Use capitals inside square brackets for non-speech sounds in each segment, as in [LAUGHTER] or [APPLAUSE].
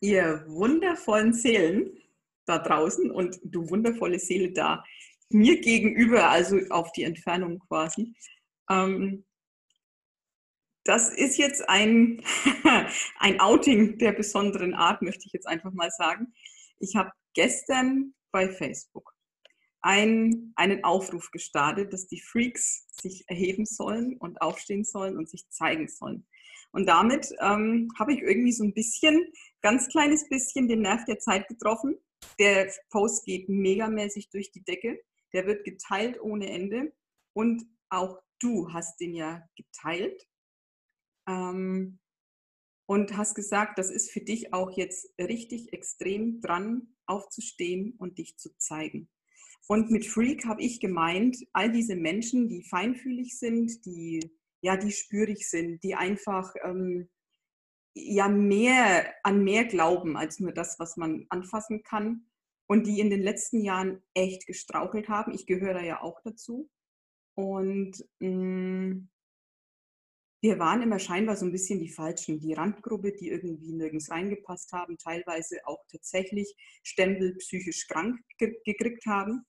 ihr wundervollen Seelen da draußen und du wundervolle Seele da mir gegenüber, also auf die Entfernung quasi. Ähm, das ist jetzt ein, [LAUGHS] ein Outing der besonderen Art, möchte ich jetzt einfach mal sagen. Ich habe gestern bei Facebook ein, einen Aufruf gestartet, dass die Freaks sich erheben sollen und aufstehen sollen und sich zeigen sollen. Und damit ähm, habe ich irgendwie so ein bisschen, ganz kleines bisschen den Nerv der Zeit getroffen. Der Post geht megamäßig durch die Decke. Der wird geteilt ohne Ende. Und auch du hast den ja geteilt. Ähm, und hast gesagt, das ist für dich auch jetzt richtig extrem dran, aufzustehen und dich zu zeigen. Und mit Freak habe ich gemeint, all diese Menschen, die feinfühlig sind, die ja, die spürig sind, die einfach ähm, ja mehr an mehr glauben als nur das, was man anfassen kann und die in den letzten Jahren echt gestrauchelt haben. Ich gehöre da ja auch dazu. Und mh, mm, wir waren immer scheinbar so ein bisschen die Falschen, die Randgruppe, die irgendwie nirgends reingepasst haben, teilweise auch tatsächlich Stempel psychisch krank ge gekriegt haben.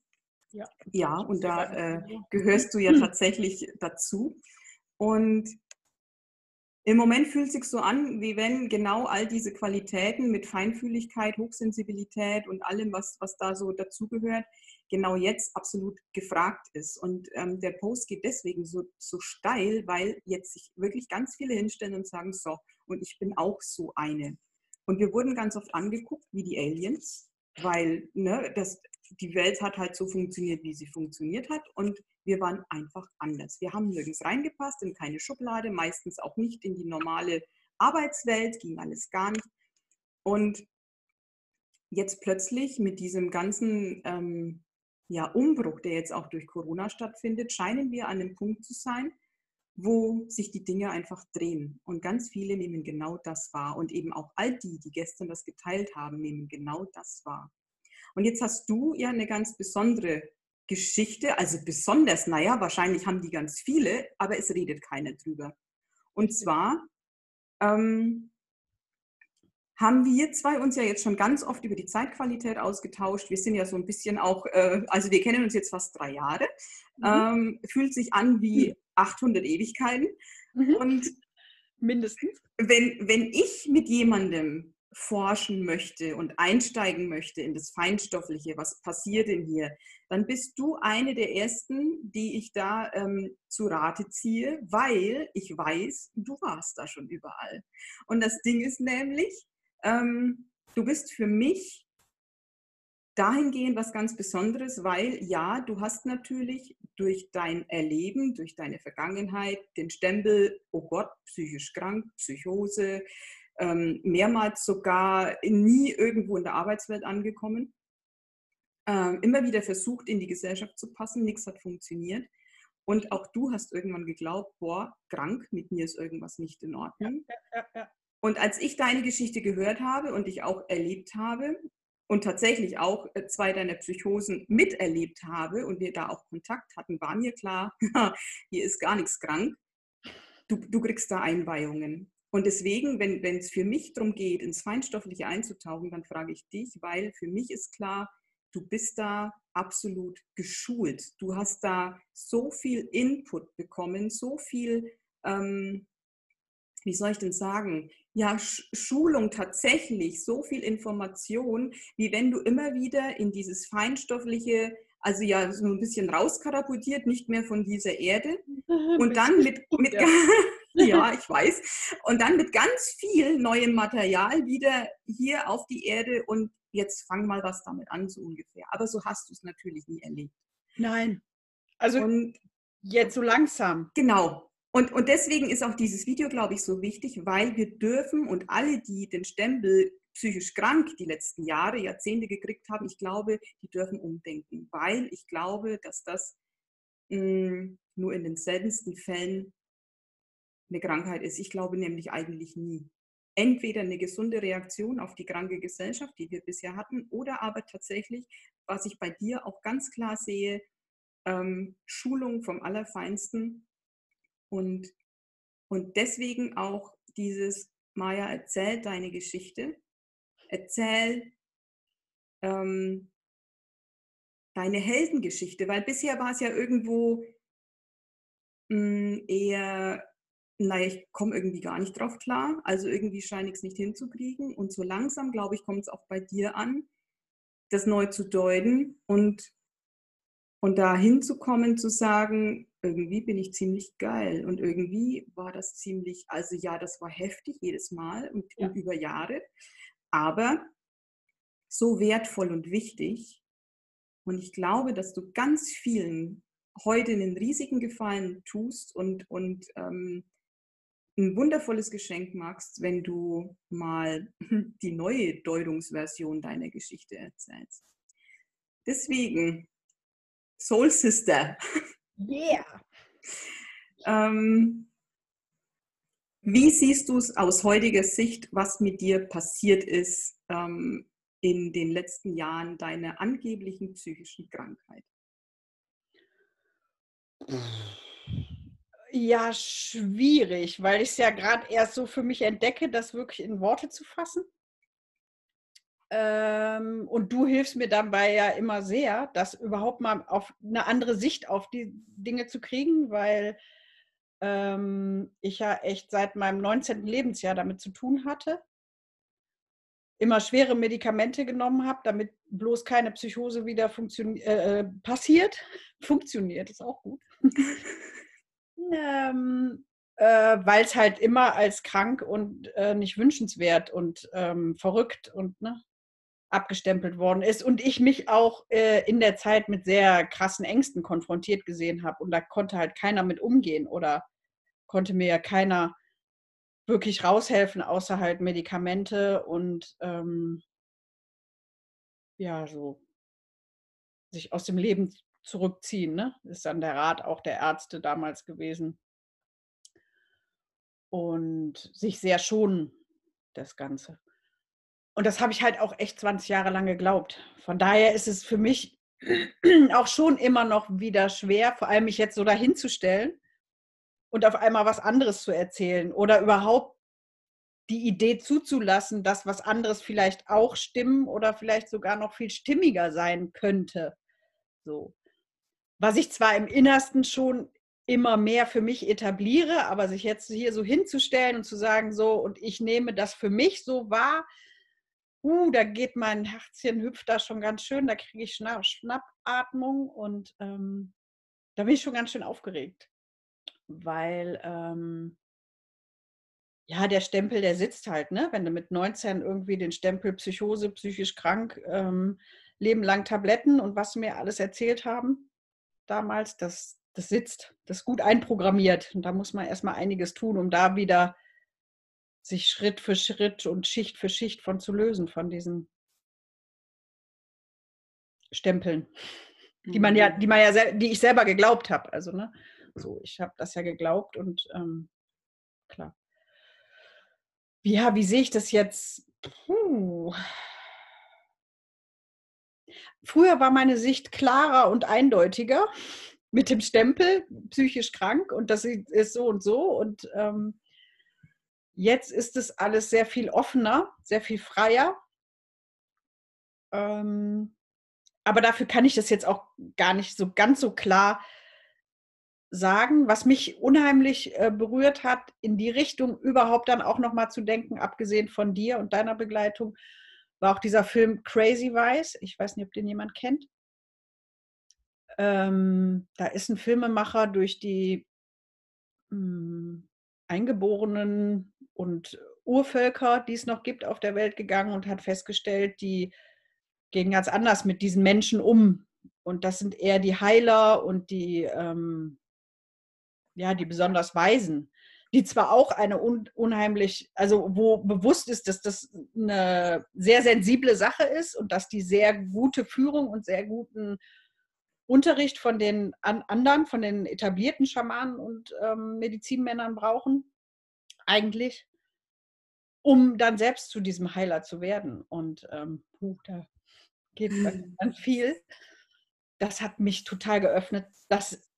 Ja, ja und da äh, gehörst du ja tatsächlich dazu. Und im Moment fühlt es sich so an, wie wenn genau all diese Qualitäten mit Feinfühligkeit, Hochsensibilität und allem, was, was da so dazugehört, genau jetzt absolut gefragt ist. Und ähm, der Post geht deswegen so, so steil, weil jetzt sich wirklich ganz viele hinstellen und sagen, so, und ich bin auch so eine. Und wir wurden ganz oft angeguckt wie die Aliens, weil ne, das, die Welt hat halt so funktioniert, wie sie funktioniert hat. Und wir waren einfach anders. Wir haben nirgends reingepasst, in keine Schublade, meistens auch nicht in die normale Arbeitswelt, ging alles gar nicht. Und jetzt plötzlich mit diesem ganzen ähm, ja, Umbruch, der jetzt auch durch Corona stattfindet, scheinen wir an einem Punkt zu sein, wo sich die Dinge einfach drehen. Und ganz viele nehmen genau das wahr. Und eben auch all die, die gestern das geteilt haben, nehmen genau das wahr. Und jetzt hast du ja eine ganz besondere Geschichte, also besonders, naja, wahrscheinlich haben die ganz viele, aber es redet keiner drüber. Und zwar ähm, haben wir zwei uns ja jetzt schon ganz oft über die Zeitqualität ausgetauscht. Wir sind ja so ein bisschen auch, äh, also wir kennen uns jetzt fast drei Jahre, mhm. ähm, fühlt sich an wie 800 mhm. Ewigkeiten. Mhm. Und mindestens. Wenn, wenn ich mit jemandem forschen möchte und einsteigen möchte in das Feinstoffliche, was passiert denn hier, dann bist du eine der ersten, die ich da ähm, zu Rate ziehe, weil ich weiß, du warst da schon überall. Und das Ding ist nämlich, ähm, du bist für mich dahingehend was ganz Besonderes, weil ja, du hast natürlich durch dein Erleben, durch deine Vergangenheit den Stempel, oh Gott, psychisch krank, Psychose, ähm, mehrmals sogar nie irgendwo in der Arbeitswelt angekommen. Ähm, immer wieder versucht, in die Gesellschaft zu passen, nichts hat funktioniert. Und auch du hast irgendwann geglaubt, boah, krank, mit mir ist irgendwas nicht in Ordnung. Ja, ja, ja, und als ich deine Geschichte gehört habe und dich auch erlebt habe und tatsächlich auch äh, zwei deiner Psychosen miterlebt habe und wir da auch Kontakt hatten, war mir klar, [LAUGHS] hier ist gar nichts krank. Du, du kriegst da Einweihungen. Und deswegen, wenn es für mich darum geht, ins Feinstoffliche einzutauchen, dann frage ich dich, weil für mich ist klar, du bist da absolut geschult. Du hast da so viel Input bekommen, so viel, ähm, wie soll ich denn sagen, ja, Schulung tatsächlich, so viel Information, wie wenn du immer wieder in dieses Feinstoffliche, also ja, so ein bisschen rauskatapultiert, nicht mehr von dieser Erde. [LAUGHS] Und dann mit, mit, ja, [LAUGHS] ich weiß. Und dann mit ganz viel neuem Material wieder hier auf die Erde und jetzt fang mal was damit an, so ungefähr. Aber so hast du es natürlich nie erlebt. Nein. Also und, jetzt so langsam. Genau. Und, und deswegen ist auch dieses Video, glaube ich, so wichtig, weil wir dürfen und alle, die den Stempel psychisch krank die letzten Jahre, Jahrzehnte gekriegt haben, ich glaube, die dürfen umdenken, weil ich glaube, dass das mh, hm, nur in den seltensten Fällen eine Krankheit ist. Ich glaube nämlich eigentlich nie. Entweder eine gesunde Reaktion auf die kranke Gesellschaft, die wir bisher hatten, oder aber tatsächlich, was ich bei dir auch ganz klar sehe, ähm, Schulung vom Allerfeinsten und, und deswegen auch dieses, Maja, erzählt deine Geschichte, erzähl ähm, deine Heldengeschichte, weil bisher war es ja irgendwo mh, hm, eher, naja, ich komme irgendwie gar nicht drauf klar, also irgendwie scheine ich es nicht hinzukriegen und so langsam, glaube ich, kommt es auch bei dir an, das neu zu deuten und, und da hinzukommen, zu sagen, irgendwie bin ich ziemlich geil und irgendwie war das ziemlich, also ja, das war heftig jedes Mal und, ja. und über Jahre, aber so wertvoll und wichtig. Und ich glaube, dass du ganz vielen heute einen riesigen Gefallen tust und, und ähm, ein wundervolles Geschenk machst, wenn du mal [LAUGHS] die neue Deutungsversion deiner Geschichte erzählst. Deswegen, Soul Sister. [LAUGHS] Yeah. ähm, wie siehst du es aus heutiger Sicht, was mit dir passiert ist ähm, in den letzten Jahren deiner angeblichen psychischen Krankheit? Ja, schwierig, weil ich es ja gerade erst so für mich entdecke, das wirklich in Worte zu fassen. Ähm, und du hilfst mir dabei ja immer sehr, das überhaupt mal auf eine andere Sicht auf die Dinge zu kriegen, weil ähm, ich ja echt seit meinem 19. Lebensjahr damit zu tun hatte immer schwere Medikamente genommen habe, damit bloß keine Psychose wieder äh, äh, passiert. [LAUGHS] Funktioniert, ist auch gut. [LAUGHS] ähm, äh, Weil es halt immer als krank und äh, nicht wünschenswert und ähm, verrückt und ne, abgestempelt worden ist. Und ich mich auch äh, in der Zeit mit sehr krassen Ängsten konfrontiert gesehen habe. Und da konnte halt keiner mit umgehen oder konnte mir ja keiner wirklich raushelfen, außer halt Medikamente und ähm, ja, so sich aus dem Leben zurückziehen, ne? Ist dann der Rat auch der Ärzte damals gewesen. Und sich sehr schonen, das Ganze. Und das habe ich halt auch echt 20 Jahre lang geglaubt. Von daher ist es für mich [CLEARS THROAT] auch schon immer noch wieder schwer, vor allem mich jetzt so dahinzustellen und auf einmal was anderes zu erzählen oder überhaupt die Idee zuzulassen, dass was anderes vielleicht auch stimmen oder vielleicht sogar noch viel stimmiger sein könnte. So. Was ich zwar im Innersten schon immer mehr für mich etabliere, aber sich jetzt hier so hinzustellen und zu sagen, so, und ich nehme das für mich so wahr, uh, da geht mein Herzchen, hüpft da schon ganz schön, da kriege ich Schnapp, Schnappatmung und ähm, da bin ich schon ganz schön aufgeregt weil ähm, ja, der Stempel, der sitzt halt, ne? Wenn du mit 19 irgendwie den Stempel Psychose, psychisch krank, ähm, Leben lang Tabletten und was mir alles erzählt haben damals, das, das sitzt, das ist gut einprogrammiert. Und da muss man erstmal einiges tun, um da wieder sich Schritt für Schritt und Schicht für Schicht von zu lösen, von diesen Stempeln, die man ja, die man ja, die ich selber geglaubt habe. Also, ne? So, ich habe das ja geglaubt und ähm, klar. Ja, wie sehe ich das jetzt? Puh. Früher war meine Sicht klarer und eindeutiger mit dem Stempel psychisch krank und das ist so und so. Und ähm, jetzt ist es alles sehr viel offener, sehr viel freier. Ähm, aber dafür kann ich das jetzt auch gar nicht so ganz so klar sagen, was mich unheimlich äh, berührt hat, in die Richtung überhaupt dann auch nochmal zu denken, abgesehen von dir und deiner Begleitung, war auch dieser Film Crazy Vice. Ich weiß nicht, ob den jemand kennt. Ähm, da ist ein Filmemacher durch die mh, hm, Eingeborenen und Urvölker, die es noch gibt auf der Welt gegangen und hat festgestellt, die gehen ganz anders mit diesen Menschen um. Und das sind eher die Heiler und die ähm, ja, die besonders Weisen, die zwar auch eine un unheimlich, also wo bewusst ist, dass das eine sehr sensible Sache ist und dass die sehr gute Führung und sehr guten Unterricht von den an anderen, von den etablierten Schamanen und ähm, Medizinmännern brauchen, eigentlich, um dann selbst zu diesem Heiler zu werden. Und ähm, da geht dann mhm. viel. Das hat mich total geöffnet. Das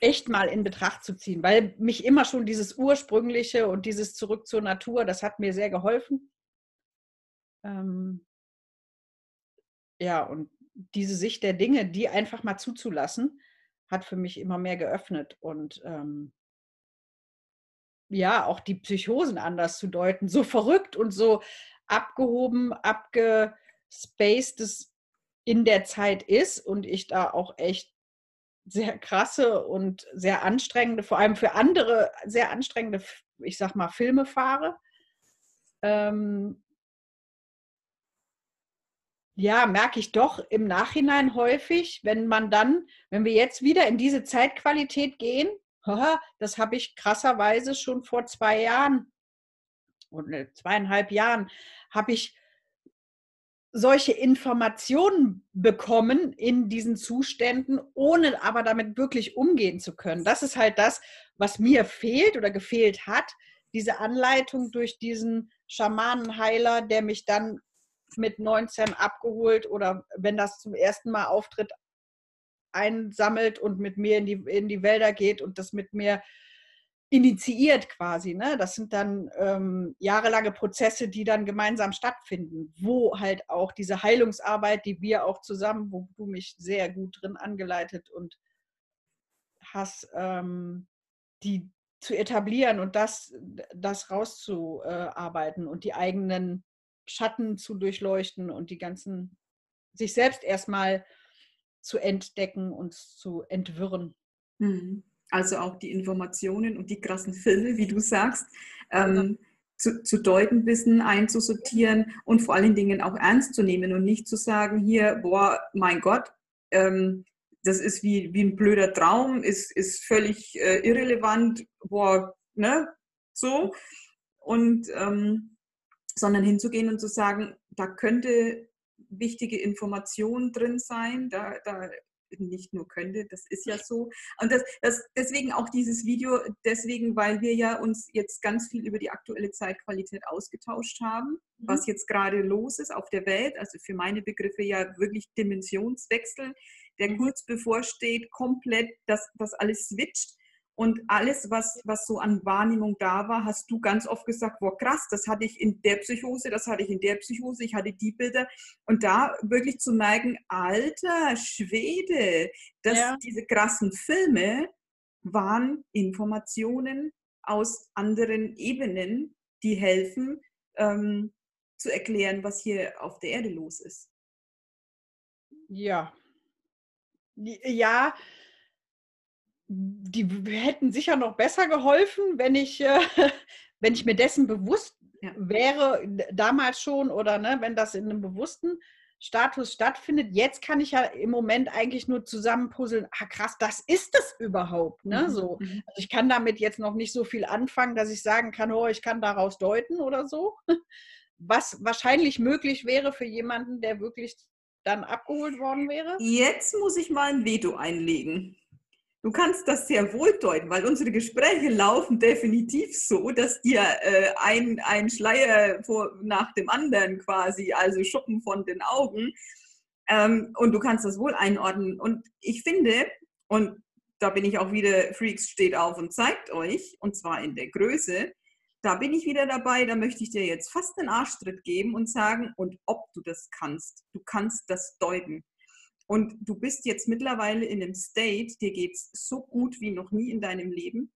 echt mal in Betracht zu ziehen, weil mich immer schon dieses Ursprüngliche und dieses Zurück zur Natur, das hat mir sehr geholfen. Ähm, ja, und diese Sicht der Dinge, die einfach mal zuzulassen, hat für mich immer mehr geöffnet und ähm, ja, auch die Psychosen anders zu deuten. So verrückt und so abgehoben, abgespaced es in der Zeit ist und ich da auch echt sehr krasse und sehr anstrengende, vor allem für andere sehr anstrengende, ich sag mal, Filme fahre. Ähm, ja, merke ich doch im Nachhinein häufig, wenn man dann, wenn wir jetzt wieder in diese Zeitqualität gehen, das habe ich krasserweise schon vor zwei Jahren und zweieinhalb Jahren, habe ich solche Informationen bekommen in diesen Zuständen, ohne aber damit wirklich umgehen zu können. Das ist halt das, was mir fehlt oder gefehlt hat, diese Anleitung durch diesen Schamanenheiler, der mich dann mit 19 abgeholt oder wenn das zum ersten Mal auftritt, einsammelt und mit mir in die, in die Wälder geht und das mit mir initiiert quasi. Ne? Das sind dann ähm, jahrelange Prozesse, die dann gemeinsam stattfinden, wo halt auch diese Heilungsarbeit, die wir auch zusammen, wo du mich sehr gut drin angeleitet und hast, ähm, die zu etablieren und das, das rauszuarbeiten und die eigenen Schatten zu durchleuchten und die ganzen, sich selbst erstmal zu entdecken und zu entwirren. Mhm. Also auch die Informationen und die krassen Filme, wie du sagst, ähm, zu, zu, deuten wissen, einzusortieren und vor allen Dingen auch ernst zu nehmen und nicht zu sagen, hier, boah, mein Gott, ähm, das ist wie, wie ein blöder Traum, ist, ist völlig äh, irrelevant, boah, ne, so. Und ähm, sondern hinzugehen und zu sagen, da könnte wichtige Information drin sein, da, da nicht nur könnte, das ist ja so. Und das, das, deswegen auch dieses Video, deswegen, weil wir ja uns jetzt ganz viel über die aktuelle Zeitqualität ausgetauscht haben, mhm. was jetzt gerade los ist auf der Welt, also für meine Begriffe ja wirklich Dimensionswechsel, der mhm. kurz bevorsteht, komplett, dass das alles switcht. Und alles, was, was so an Wahrnehmung da war, hast du ganz oft gesagt, boah, krass, das hatte ich in der Psychose, das hatte ich in der Psychose, ich hatte die Bilder. Und da wirklich zu merken, alter Schwede, dass ja. diese krassen Filme waren Informationen aus anderen Ebenen, die helfen, ähm, zu erklären, was hier auf der Erde los ist. Ja. Ja, die hätten sicher noch besser geholfen, wenn ich, äh, [LAUGHS] wenn ich mir dessen bewusst ja. wäre, damals schon oder ne, wenn das in einem bewussten Status stattfindet. Jetzt kann ich ja im Moment eigentlich nur zusammenpuzzeln, ah krass, das ist es überhaupt. Ne? Mhm. So. Mhm. Also ich kann damit jetzt noch nicht so viel anfangen, dass ich sagen kann, oh, ich kann daraus deuten oder so. [LAUGHS] Was wahrscheinlich möglich wäre für jemanden, der wirklich dann abgeholt worden wäre. Jetzt muss ich mal ein Veto einlegen. Du kannst das sehr wohl deuten, weil unsere Gespräche laufen definitiv so, dass dir äh, ein, ein Schleier vor, nach dem anderen quasi, also Schuppen von den Augen, ähm, und du kannst das wohl einordnen. Und ich finde, und da bin ich auch wieder, Freaks steht auf und zeigt euch, und zwar in der Größe, da bin ich wieder dabei, da möchte ich dir jetzt fast einen Arschtritt geben und sagen, und ob du das kannst. Du kannst das deuten. Und du bist jetzt mittlerweile in einem State, dir geht es so gut wie noch nie in deinem Leben.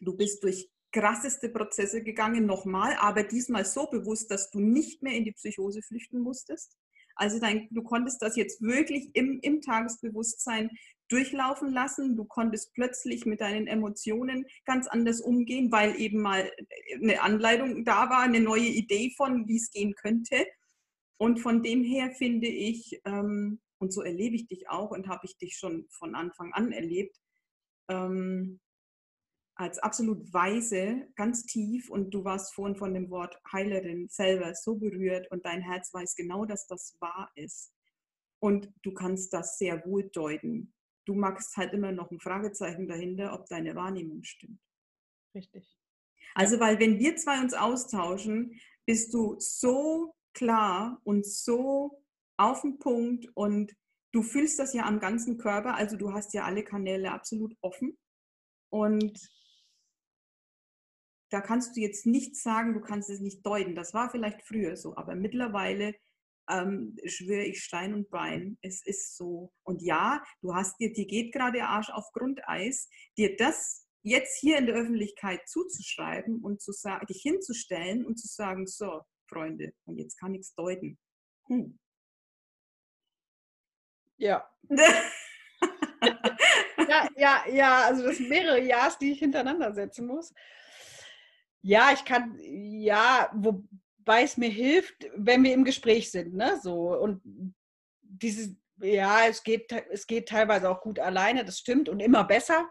Du bist durch krasseste Prozesse gegangen, nochmal, aber diesmal so bewusst, dass du nicht mehr in die Psychose flüchten musstest. Also dein, du konntest das jetzt wirklich im, im Tagesbewusstsein durchlaufen lassen. Du konntest plötzlich mit deinen Emotionen ganz anders umgehen, weil eben mal eine Anleitung da war, eine neue Idee von, wie es gehen könnte. Und von dem her finde ich, ähm, und so erlebe ich dich auch und habe ich dich schon von Anfang an erlebt, ähm, als absolut weise, ganz tief und du warst vorhin von dem Wort Heilerin selber so berührt und dein Herz weiß genau, dass das wahr ist. Und du kannst das sehr wohl deuten. Du magst halt immer noch ein Fragezeichen dahinter, ob deine Wahrnehmung stimmt. Richtig. Also, weil wenn wir zwei uns austauschen, bist du so klar und so auf den Punkt und du fühlst das ja am ganzen Körper, also du hast ja alle Kanäle absolut offen und da kannst du jetzt nichts sagen, du kannst es nicht deuten. Das war vielleicht früher so, aber mittlerweile ähm, schwöre ich Stein und Bein, es ist so. Und ja, du hast dir, dir geht gerade Arsch auf Grundeis, dir das jetzt hier in der Öffentlichkeit zuzuschreiben und zu sagen, dich hinzustellen und zu sagen, so, Freunde, und jetzt kann ich es deuten. Hm. Ja. [LAUGHS] ja, ja, ja, also das sind mehrere Ja's, die ich hintereinander setzen muss. Ja, ich kann, ja, wobei es mir hilft, wenn wir im Gespräch sind, ne? So und dieses, ja, es geht, es geht teilweise auch gut alleine, das stimmt und immer besser.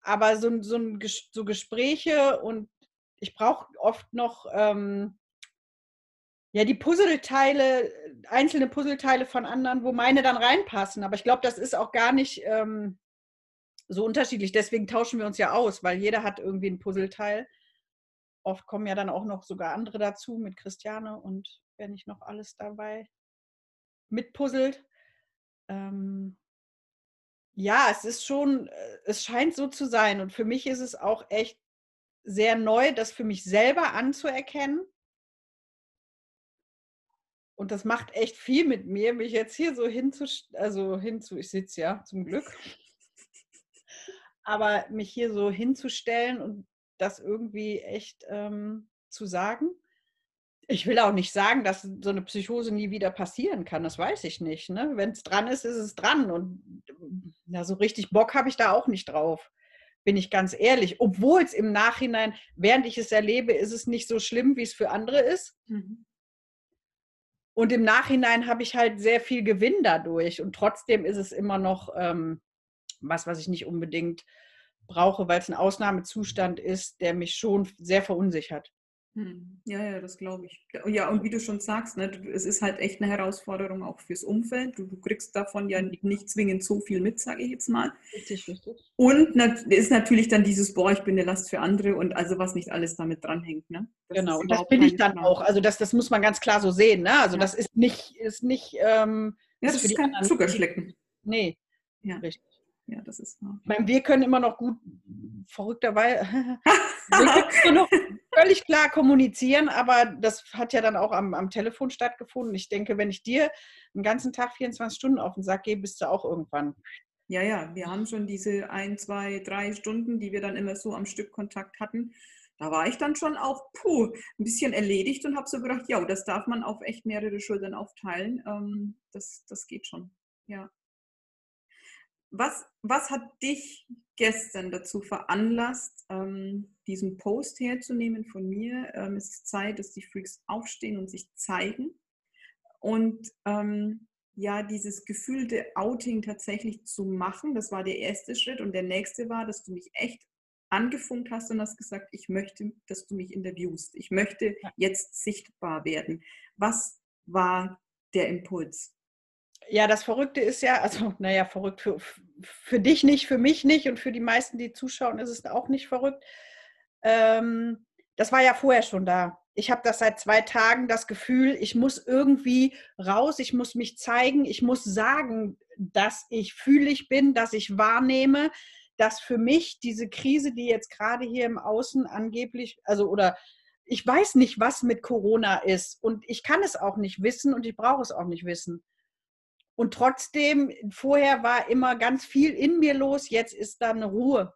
Aber so, so, so Gespräche und ich brauche oft noch ähm, ja, die Puzzleteile, einzelne Puzzleteile von anderen, wo meine dann reinpassen. Aber ich glaube, das ist auch gar nicht ähm, so unterschiedlich. Deswegen tauschen wir uns ja aus, weil jeder hat irgendwie ein Puzzleteil. Oft kommen ja dann auch noch sogar andere dazu mit Christiane und wenn nicht noch alles dabei mitpuzzelt. Ähm, ja, es ist schon, äh, es scheint so zu sein. Und für mich ist es auch echt sehr neu, das für mich selber anzuerkennen und das macht echt viel mit mir, mich jetzt hier so hinzu, also hinzu, ich sitze ja zum Glück, aber mich hier so hinzustellen und das irgendwie echt ähm, zu sagen. Ich will auch nicht sagen, dass so eine Psychose nie wieder passieren kann. Das weiß ich nicht. Ne? Wenn es dran ist, ist es dran. Und ja, so richtig Bock habe ich da auch nicht drauf. Bin ich ganz ehrlich. Obwohl es im Nachhinein, während ich es erlebe, ist es nicht so schlimm, wie es für andere ist. Mhm. Und im Nachhinein habe ich halt sehr viel Gewinn dadurch. Und trotzdem ist es immer noch ähm, was, was ich nicht unbedingt brauche, weil es ein Ausnahmezustand ist, der mich schon sehr verunsichert. Hm. Ja, ja, das glaube ich. Ja, und wie du schon sagst, ne, es ist halt echt eine Herausforderung auch fürs Umfeld. Du, du kriegst davon ja nicht zwingend so viel mit, sage ich jetzt mal. Richtig, richtig. Und ist natürlich dann dieses, boah, ich bin eine Last für andere und also was nicht alles damit dranhängt. Ne? Das genau, und das bin ich dann Plan. auch. Also das, das muss man ganz klar so sehen. Ne? Also ja. das ist nicht, ist nicht ähm, ja, das ist, ist kein Zuckerschlecken. Nee, ja. richtig. Ja, das ist wahr. Ich meine, wir können immer noch gut, verrückterweise, [LAUGHS] wir können noch völlig klar kommunizieren, aber das hat ja dann auch am, am Telefon stattgefunden. Ich denke, wenn ich dir einen ganzen Tag 24 Stunden auf den Sack gehe, bist du auch irgendwann. Ja, ja, wir haben schon diese ein, zwei, drei Stunden, die wir dann immer so am Stück Kontakt hatten. Da war ich dann schon auch puh, ein bisschen erledigt und habe so gedacht, ja, das darf man auf echt mehrere Schultern aufteilen. Ähm, das, das geht schon. Ja. Was, was hat dich gestern dazu veranlasst, ähm, diesen Post herzunehmen von mir? Ähm, es ist Zeit, dass die Freaks aufstehen und sich zeigen. Und ähm, ja, dieses gefühlte Outing tatsächlich zu machen, das war der erste Schritt. Und der nächste war, dass du mich echt angefunkt hast und hast gesagt, ich möchte, dass du mich interviewst. Ich möchte jetzt sichtbar werden. Was war der Impuls? Ja, das Verrückte ist ja, also [LAUGHS] naja, verrückt für, für dich nicht, für mich nicht und für die meisten, die zuschauen, ist es auch nicht verrückt. Ähm, das war ja vorher schon da. Ich habe das seit zwei Tagen das Gefühl, ich muss irgendwie raus, ich muss mich zeigen, ich muss sagen, dass ich fühlig bin, dass ich wahrnehme, dass für mich diese Krise, die jetzt gerade hier im Außen angeblich, also oder ich weiß nicht, was mit Corona ist und ich kann es auch nicht wissen und ich brauche es auch nicht wissen. Und trotzdem, vorher war immer ganz viel in mir los, jetzt ist da eine Ruhe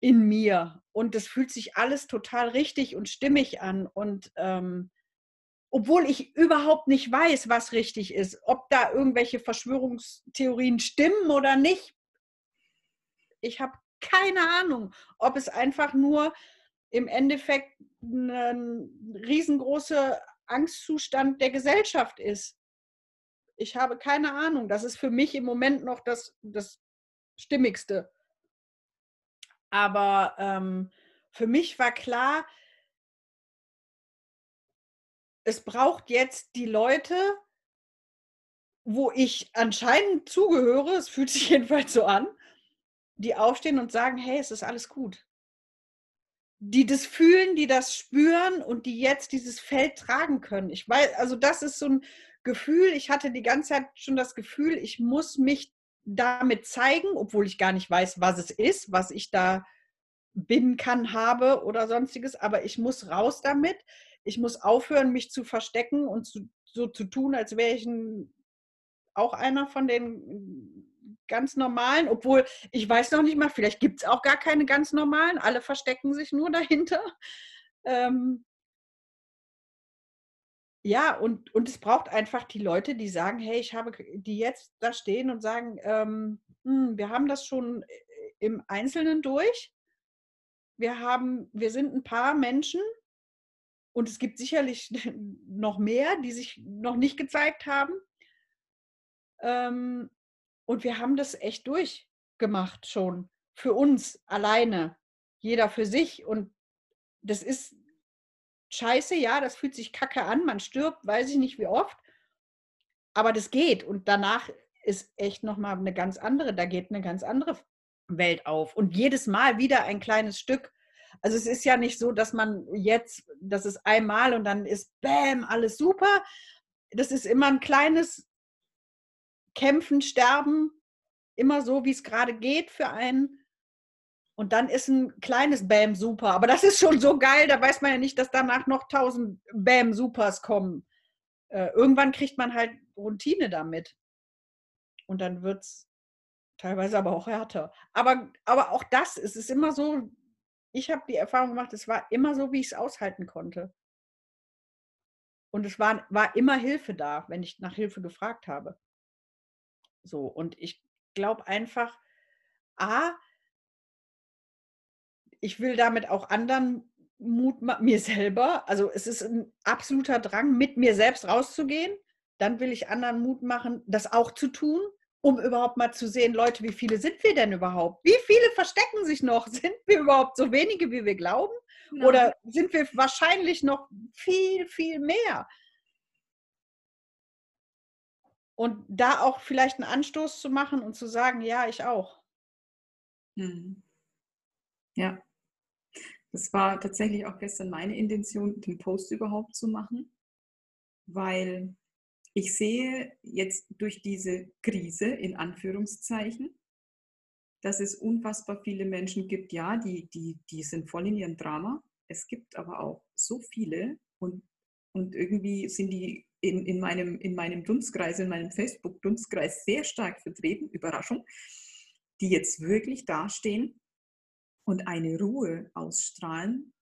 in mir. Und das fühlt sich alles total richtig und stimmig an. Und ähm, obwohl ich überhaupt nicht weiß, was richtig ist, ob da irgendwelche Verschwörungstheorien stimmen oder nicht, ich habe keine Ahnung, ob es einfach nur im Endeffekt ein riesengroßer Angstzustand der Gesellschaft ist. Ich habe keine Ahnung. Das ist für mich im Moment noch das, das Stimmigste. Aber ähm, für mich war klar, es braucht jetzt die Leute, wo ich anscheinend zugehöre, es fühlt sich [LAUGHS] jedenfalls so an, die aufstehen und sagen, hey, es ist alles gut. Die das fühlen, die das spüren und die jetzt dieses Feld tragen können. Ich weiß, also das ist so ein, Gefühl, ich hatte die ganze Zeit schon das Gefühl, ich muss mich damit zeigen, obwohl ich gar nicht weiß, was es ist, was ich da bin, kann, habe oder sonstiges, aber ich muss raus damit. Ich muss aufhören, mich zu verstecken und zu, so zu tun, als wäre ich ein, auch einer von den ganz normalen, obwohl ich weiß noch nicht mal, vielleicht gibt es auch gar keine ganz normalen, alle verstecken sich nur dahinter. Ähm, ja, und, und es braucht einfach die Leute, die sagen, hey, ich habe, die jetzt da stehen und sagen, ähm, hm, wir haben das schon äh, im Einzelnen durch. Wir haben, wir sind ein paar Menschen und es gibt sicherlich [LAUGHS] noch mehr, die sich noch nicht gezeigt haben. Ähm, und wir haben das echt durchgemacht schon. Für uns alleine. Jeder für sich. Und das ist scheiße, ja, das fühlt sich kacke an. Man stirbt, weiß ich nicht wie oft. Aber das geht. Und danach ist echt nochmal eine ganz andere, da geht eine ganz andere Welt auf. Und jedes Mal wieder ein kleines Stück. Also es ist ja nicht so, dass man jetzt, das ist einmal und dann ist Bäm, alles super. Das ist immer ein kleines Kämpfen, Sterben, immer so, wie es gerade geht für einen. Und dann ist ein kleines Bam super. Aber das ist schon so geil, da weiß man ja nicht, dass danach noch tausend Bam Supers kommen. Äh, irgendwann kriegt man halt Routine damit. Und dann wird es teilweise aber auch härter. Aber, aber auch das, es ist immer so, ich habe die Erfahrung gemacht, es war immer so, wie ich es aushalten konnte. Und es war, war immer Hilfe da, wenn ich nach Hilfe gefragt habe. So, und ich glaube einfach, A, ich will damit auch anderen Mut [LAUGHS] mir selber, also es ist ein absoluter Drang, mit mir selbst rauszugehen. Dann will ich anderen Mut machen, das auch zu tun, um überhaupt mal zu sehen, Leute, wie viele sind wir denn überhaupt? Wie viele verstecken sich noch? [LAUGHS] Sind wir überhaupt so wenige, wie wir glauben? Ja. Oder sind wir wahrscheinlich noch viel, viel mehr? Und da auch vielleicht einen Anstoß zu machen und zu sagen, ja, ich auch. Mhm. Ja, das war tatsächlich auch gestern meine Intention, den Post überhaupt zu machen, weil ich sehe jetzt durch diese Krise in Anführungszeichen, dass es unfassbar viele Menschen gibt, ja, die, die, die sind voll in ihrem Drama. Es gibt aber auch so viele und, und irgendwie sind die in, in, meinem, in meinem Dunstkreis, in meinem Facebook-Dunstkreis sehr stark vertreten, Überraschung, die jetzt wirklich dastehen und eine Ruhe ausstrahlen.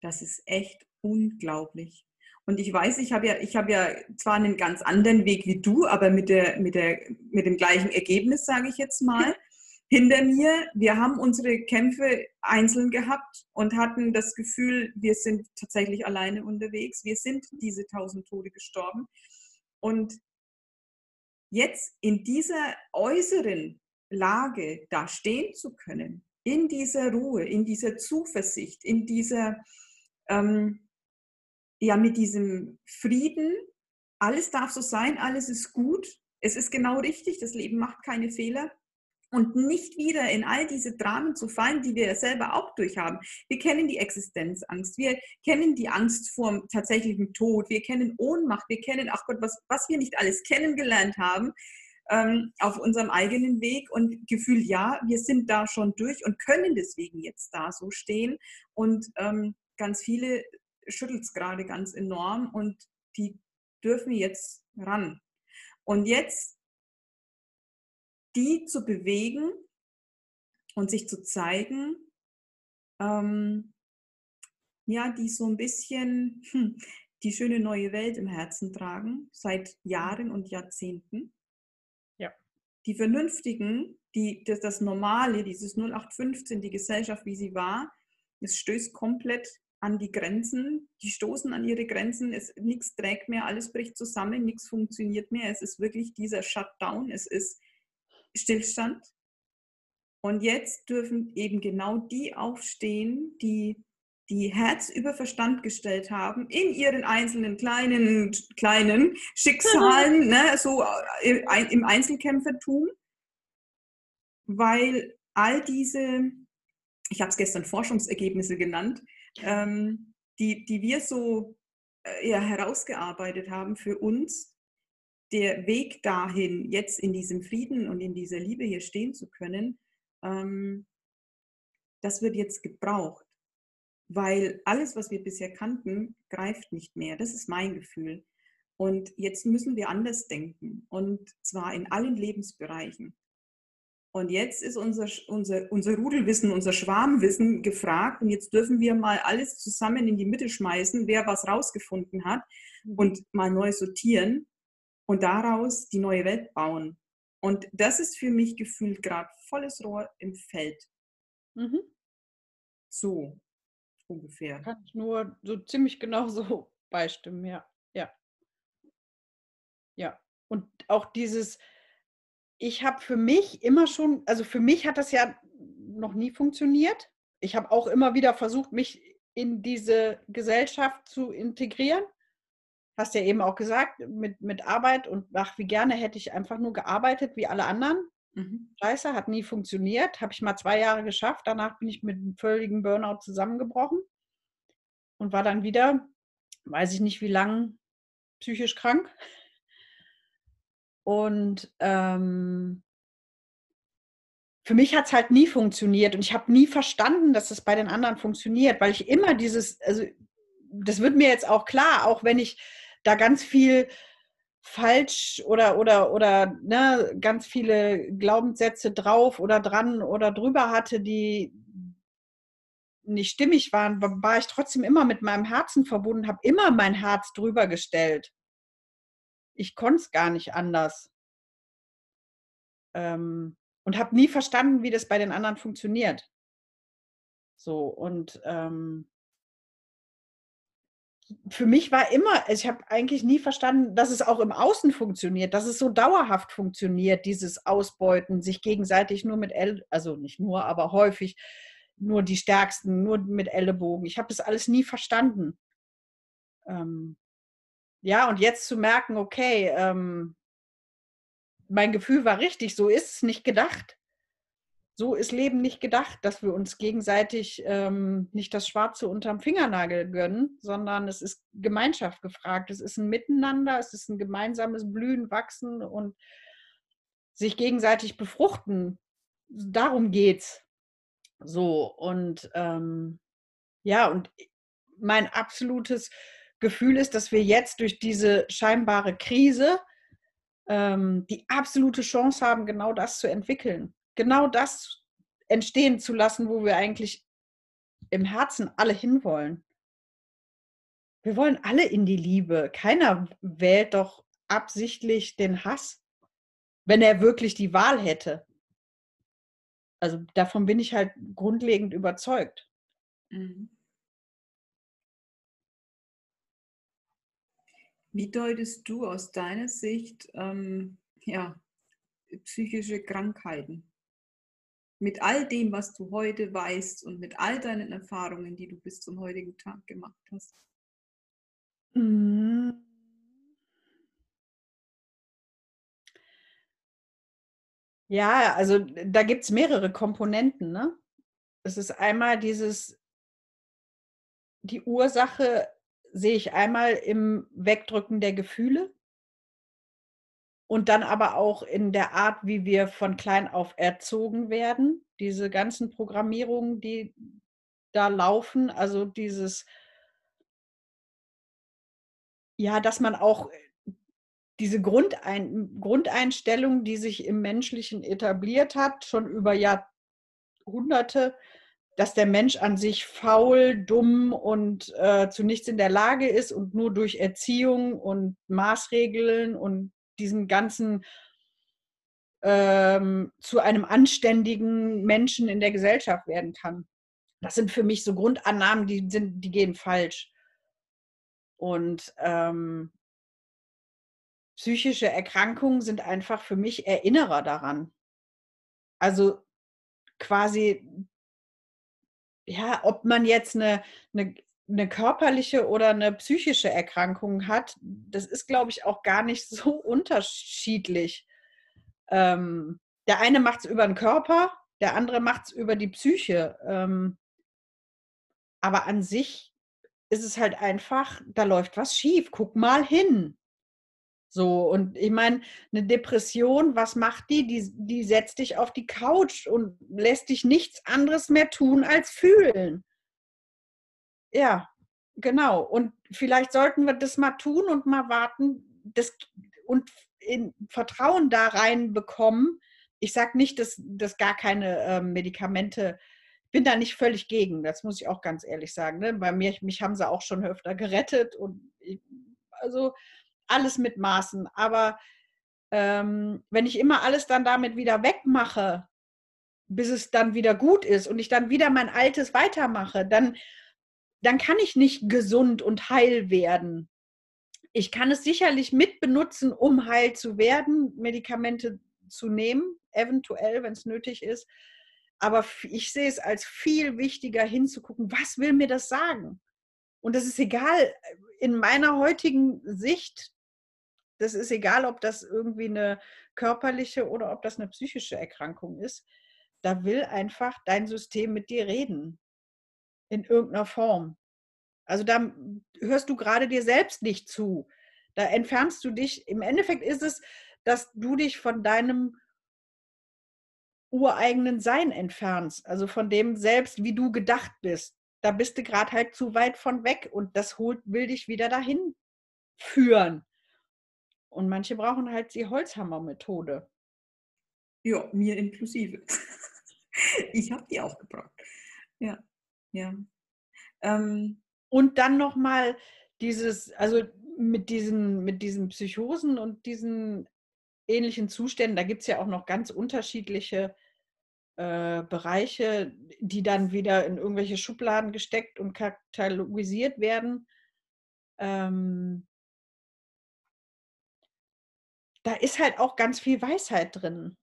Das ist echt unglaublich. Und ich weiß, ich habe ja, ich habe ja zwar einen ganz anderen Weg wie du, aber mit, der, mit, der, mit dem gleichen Ergebnis, sage ich jetzt mal [LAUGHS] hinter mir. Wir haben unsere Kämpfe einzeln gehabt und hatten das Gefühl, wir sind tatsächlich alleine unterwegs. Wir sind diese tausend Tode gestorben. Und jetzt in dieser äußeren Lage da stehen zu können, in dieser Ruhe, in dieser Zuversicht, in dieser, ähm, ja, mit diesem Frieden, alles darf so sein, alles ist gut, es ist genau richtig, das Leben macht keine Fehler und nicht wieder in all diese Dramen zu fallen, die wir selber auch durchhaben. Wir kennen die Existenzangst, wir kennen die Angst vor dem tatsächlichen Tod, wir kennen Ohnmacht, wir kennen, ach Gott, was, was wir nicht alles kennengelernt haben ähm, auf unserem eigenen Weg und Gefühl, ja, wir sind da schon durch und können deswegen jetzt da so stehen. Und ähm, ganz viele schüttelt es gerade ganz enorm und die dürfen jetzt ran. Und jetzt die zu bewegen und sich zu zeigen, ähm, ja, die so ein bisschen hm, die schöne neue Welt im Herzen tragen, seit Jahren und Jahrzehnten. Die Vernünftigen, die, das, das Normale, dieses 0815, die Gesellschaft, wie sie war, es stößt komplett an die Grenzen, die stoßen an ihre Grenzen, es, nichts trägt mehr, alles bricht zusammen, nichts funktioniert mehr, es ist wirklich dieser Shutdown, es ist Stillstand. Und jetzt dürfen eben genau die aufstehen, die die Herz über Verstand gestellt haben in ihren einzelnen kleinen, kleinen Schicksalen, [LAUGHS] ne, so äh, im Einzelkämpfertum, weil all diese, ich habe es gestern Forschungsergebnisse genannt, ähm, die, die wir so äh, ja, herausgearbeitet haben für uns, der Weg dahin, jetzt in diesem Frieden und in dieser Liebe hier stehen zu können, ähm, das wird jetzt gebraucht, weil alles, was wir bisher kannten, greift nicht mehr. Das ist mein Gefühl. Und jetzt müssen wir anders denken und zwar in allen Lebensbereichen. Und jetzt ist unser, unser, unser Rudelwissen, unser Schwarmwissen gefragt. Und jetzt dürfen wir mal alles zusammen in die Mitte schmeißen, wer was rausgefunden hat mhm. und mal neu sortieren und daraus die neue Welt bauen. Und das ist für mich gefühlt gerade volles Rohr im Feld. Mhm. So ungefähr. Kann ich nur so ziemlich genau [LAUGHS] so beistimmen, ja. Ja. Ja. Und auch dieses, ich habe für mich immer schon, also für mich hat das ja noch nie funktioniert. Ich habe auch immer wieder versucht, mich in diese Gesellschaft zu integrieren. Hast ja eben auch gesagt, mit, mit Arbeit und ach, wie gerne hätte ich einfach nur gearbeitet wie alle anderen. Mhm. Scheiße, hat nie funktioniert. Habe ich mal zwei Jahre geschafft. Danach bin ich mit einem völligen Burnout zusammengebrochen und war dann wieder, weiß ich nicht wie lang, psychisch krank. Und ähm, für mich hat es halt nie funktioniert und ich habe nie verstanden, dass es bei den anderen funktioniert, weil ich immer dieses, also das wird mir jetzt auch klar, auch wenn ich da ganz viel falsch oder oder oder ne, ganz viele Glaubenssätze drauf oder dran oder drüber hatte, die nicht stimmig waren, war ich trotzdem immer mit meinem Herzen verbunden, habe immer mein Herz drüber gestellt ich konnte es gar nicht anders. Ähm, und habe nie verstanden, wie das bei den anderen funktioniert. So, und ähm, für mich war immer, ich habe eigentlich nie verstanden, dass es auch im Außen funktioniert, dass es so dauerhaft funktioniert, dieses Ausbeuten, sich gegenseitig nur mit, El also nicht nur, aber häufig nur die Stärksten, nur mit Ellenbogen. Ich habe das alles nie verstanden. Ähm, ja, und jetzt zu merken, okay, ähm, mein Gefühl war richtig, so ist es nicht gedacht. So ist Leben nicht gedacht, dass wir uns gegenseitig ähm, nicht das Schwarze unterm Fingernagel gönnen, sondern es ist Gemeinschaft gefragt. Es ist ein Miteinander, es ist ein gemeinsames Blühen, Wachsen und sich gegenseitig befruchten. Darum geht's. So, und ähm, ja, und mein absolutes Gefühl ist, dass wir jetzt durch diese scheinbare Krise ähm, die absolute Chance haben, genau das zu entwickeln. Genau das entstehen zu lassen, wo wir eigentlich im Herzen alle hinwollen. Wir wollen alle in die Liebe. Keiner wählt doch absichtlich den Hass, wenn er wirklich die Wahl hätte. Also davon bin ich halt grundlegend überzeugt. Mhm. Wie deutest du aus deiner Sicht ähm, ja, psychische Krankheiten? Mit all dem, was du heute weißt und mit all deinen Erfahrungen, die du bis zum heutigen Tag gemacht hast? Mhm. Ja, also da gibt es mehrere Komponenten. Ne? Es ist einmal dieses, die Ursache sehe ich einmal im Wegdrücken der Gefühle und dann aber auch in der Art, wie wir von klein auf erzogen werden. Diese ganzen Programmierungen, die da laufen, also dieses, ja, dass man auch diese Grundein Grundeinstellung, die sich im Menschlichen etabliert hat, schon über Jahrhunderte, dass der Mensch an sich faul, dumm und äh, zu nichts in der Lage ist und nur durch Erziehung und Maßregeln und diesen ganzen ähm, zu einem anständigen Menschen in der Gesellschaft werden kann. Das sind für mich so Grundannahmen, die, sind, die gehen falsch. Und ähm, psychische Erkrankungen sind einfach für mich Erinnerer daran. Also quasi ja, ob man jetzt eine, eine, eine körperliche oder eine psychische Erkrankung hat, das ist, glaube ich, auch gar nicht [LAUGHS] so unterschiedlich. Ähm, der eine macht es über den Körper, der andere macht es über die Psyche. Ähm, aber an sich ist es halt einfach, da läuft was schief. Guck mal hin. So, und ich meine, eine Depression, was macht die? die? Die setzt dich auf die Couch und lässt dich nichts anderes mehr tun als fühlen. Ja, genau. Und vielleicht sollten wir das mal tun und mal warten das, und Vertrauen da reinbekommen. Ich sage nicht, dass, dass gar keine äh, Medikamente, bin da nicht völlig gegen, das muss ich auch ganz ehrlich sagen. Ne? Bei mir, mich haben sie auch schon öfter gerettet und ich, also alles mit Maßen. Aber ähm, wenn ich immer alles dann damit wieder wegmache, bis es dann wieder gut ist und ich dann wieder mein Altes weitermache, dann, dann kann ich nicht gesund und heil werden. Ich kann es sicherlich mitbenutzen, um heil zu werden, Medikamente zu nehmen, eventuell, wenn es nötig ist. Aber ich sehe es als viel wichtiger hinzugucken, was will mir das sagen? Und das ist egal, in meiner heutigen Sicht das ist egal, ob das irgendwie eine körperliche oder ob das eine psychische Erkrankung ist. Da will einfach dein System mit dir reden. In irgendeiner Form. Also da hörst du gerade dir selbst nicht zu. Da entfernst du dich. Im Endeffekt ist es, dass du dich von deinem ureigenen Sein entfernst. Also von dem selbst, wie du gedacht bist. Da bist du gerade halt zu weit von weg und das holt, will dich wieder dahin führen. Und manche brauchen halt die Holzhammer-Methode. Ja, mir inklusive. [LAUGHS] ich habe die auch gebraucht. Ja, ja. Ähm, und dann nochmal dieses, also mit diesen, mit diesen Psychosen und diesen ähnlichen Zuständen, da gibt es ja auch noch ganz unterschiedliche äh, Bereiche, die dann wieder in irgendwelche Schubladen gesteckt und katalogisiert werden. Ähm, da ist halt auch ganz viel Weisheit drin.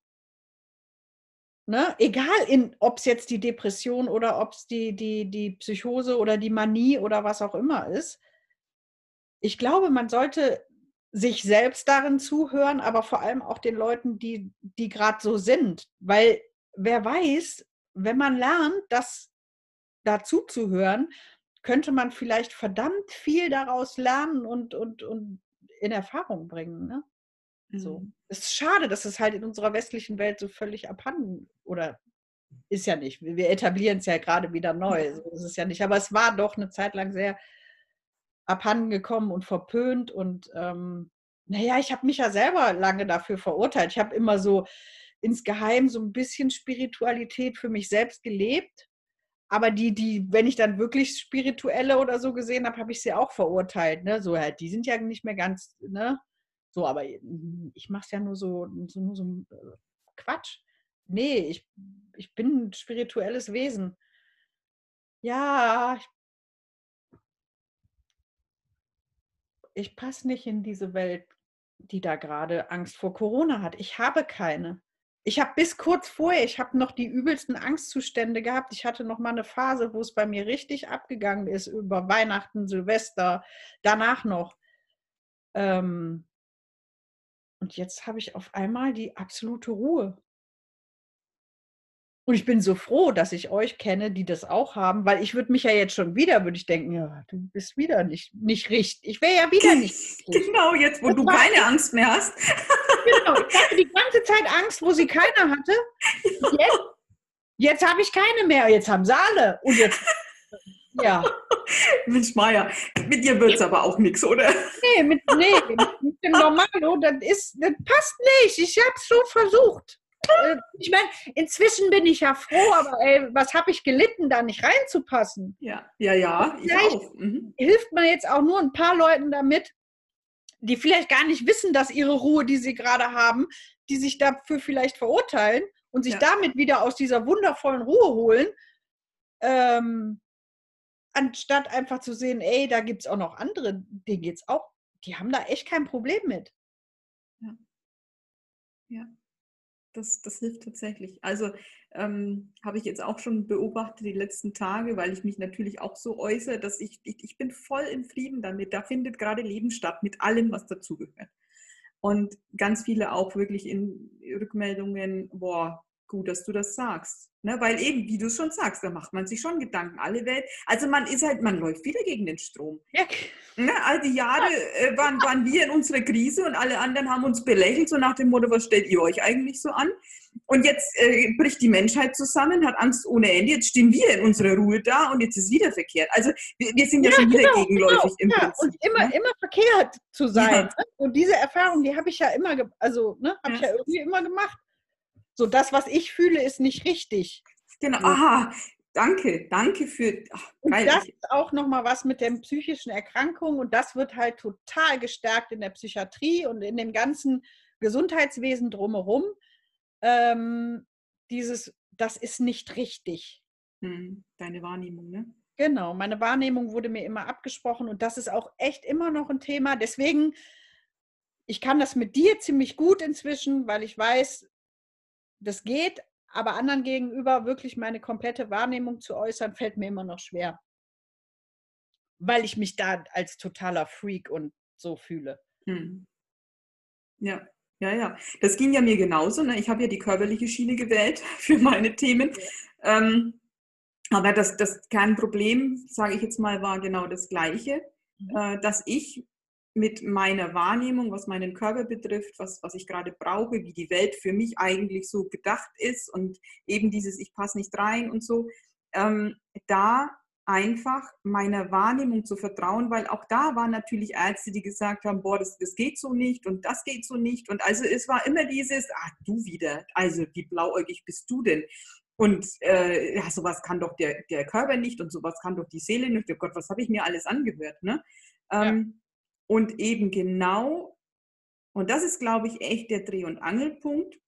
Ne? Egal, ob es jetzt die Depression oder ob es die, die, die Psychose oder die Manie oder was auch immer ist. Ich glaube, man sollte sich selbst darin zuhören, aber vor allem auch den Leuten, die, die gerade so sind. Weil wer weiß, wenn man lernt, das dazu zu hören, könnte man vielleicht verdammt viel daraus lernen und, und, und in Erfahrung bringen. Ne? So. Mhm. Es ist schade, dass es halt in unserer westlichen Welt so völlig abhanden oder ist ja nicht. Wir etablieren es ja gerade wieder neu. So ist es ja nicht. Aber es war doch eine Zeit lang sehr abhanden gekommen und verpönt. Und ähm, naja, ich habe mich ja selber lange dafür verurteilt. Ich habe immer so insgeheim so ein bisschen Spiritualität für mich selbst gelebt. Aber die, die, wenn ich dann wirklich spirituelle oder so gesehen habe, habe ich sie auch verurteilt. Ne? So halt, die sind ja nicht mehr ganz, ne? So, aber hm, ich mache es ja nur so, so, nur so äh, Quatsch. Nee, ich, ich bin ein spirituelles Wesen. Ja, ich, ich passe nicht in diese Welt, die da gerade Angst vor Corona hat. Ich habe keine. Ich habe bis kurz vorher, ich habe noch die übelsten Angstzustände gehabt. Ich hatte noch mal eine Phase, wo es bei mir richtig abgegangen ist über Weihnachten, Silvester, danach noch. Ähm, und jetzt habe ich auf einmal die absolute Ruhe. Und ich bin so froh, dass ich euch kenne, die das auch haben, weil ich würde mich ja jetzt schon wieder, würde ich denken, ja, du bist wieder nicht, nicht richtig. Ich wäre ja wieder nicht. Richtig. Genau, jetzt, wo das du keine ich, Angst mehr hast. Genau, ich hatte die ganze Zeit Angst, wo sie keiner hatte. Jetzt, jetzt habe ich keine mehr. Jetzt haben sie alle. Und jetzt ja. Mensch, Maya, mit dir wird es aber auch nichts, oder? Nee, mit, nee, mit dem Normalo, das, ist, das passt nicht. Ich habe es schon versucht. Äh, ich meine, inzwischen bin ich ja froh, aber ey, was habe ich gelitten, da nicht reinzupassen? Ja, ja, ja. Vielleicht mhm. hilft man jetzt auch nur ein paar Leuten damit, die vielleicht gar nicht wissen, dass ihre Ruhe, die sie gerade haben, die sich dafür vielleicht verurteilen und sich ja. damit wieder aus dieser wundervollen Ruhe holen. Ähm, anstatt einfach zu sehen, ey, da gibt es auch noch andere, denen geht es auch, die haben da echt kein Problem mit. Ja. Ja. Das, das hilft tatsächlich. Also ähm, habe ich jetzt auch schon beobachtet die letzten Tage, weil ich mich natürlich auch so äußere, dass ich, ich, ich bin voll im Frieden damit. Da findet gerade Leben statt mit allem, was dazugehört. Und ganz viele auch wirklich in Rückmeldungen, boah, gut, dass du das sagst. Ne? Weil eben, wie du es schon sagst, da macht man sich schon Gedanken. Alle Welt, also man ist halt, man läuft wieder gegen den Strom. Ja. Ne? All die Jahre äh, waren, waren wir in unserer Krise und alle anderen haben uns belächelt, so nach dem Motto, was stellt ihr euch eigentlich so an? Und jetzt äh, bricht die Menschheit zusammen, hat Angst ohne Ende. Jetzt stehen wir in unserer Ruhe da und jetzt ist wieder verkehrt. Also wir, wir sind ja, ja schon wieder genau, gegenläufig genau, im ja. Prinzip. Und immer, ne? immer verkehrt zu sein. Ja. Ne? Und diese Erfahrung, die habe ich ja immer, also ne, habe ich ja irgendwie immer gemacht. So das, was ich fühle, ist nicht richtig. Genau. Aha, danke, danke für. Ach, und das ist auch nochmal was mit den psychischen Erkrankungen und das wird halt total gestärkt in der Psychiatrie und in dem ganzen Gesundheitswesen drumherum ähm, dieses, das ist nicht richtig. Hm, deine Wahrnehmung, ne? Genau, meine Wahrnehmung wurde mir immer abgesprochen und das ist auch echt immer noch ein Thema. Deswegen, ich kann das mit dir ziemlich gut inzwischen, weil ich weiß, das geht, aber anderen gegenüber wirklich meine komplette Wahrnehmung zu äußern, fällt mir immer noch schwer. Weil ich mich da als totaler Freak und so fühle. Hm. Ja, ja, ja. Das ging ja mir genauso. Ne? Ich habe ja die körperliche Schiene gewählt [LAUGHS] für meine Themen. Ja. Ähm, aber das, das Kernproblem, sage ich jetzt mal, war genau das Gleiche, mhm. äh, dass ich mit meiner Wahrnehmung, was meinen Körper betrifft, was, was ich gerade brauche, wie die Welt für mich eigentlich so gedacht ist und eben dieses Ich passe nicht rein und so, ähm, da einfach meiner Wahrnehmung zu vertrauen, weil auch da waren natürlich Ärzte, die gesagt haben, boah, das, das geht so nicht und das geht so nicht. Und also es war immer dieses, ah, du wieder, also wie blauäugig bist du denn? Und äh, ja, sowas kann doch der, der Körper nicht und sowas kann doch die Seele nicht. Oh Gott, was habe ich mir alles angehört? Ne? Ähm, ja. Und eben genau, und das ist, glaube ich, echt der Dreh- und Angelpunkt.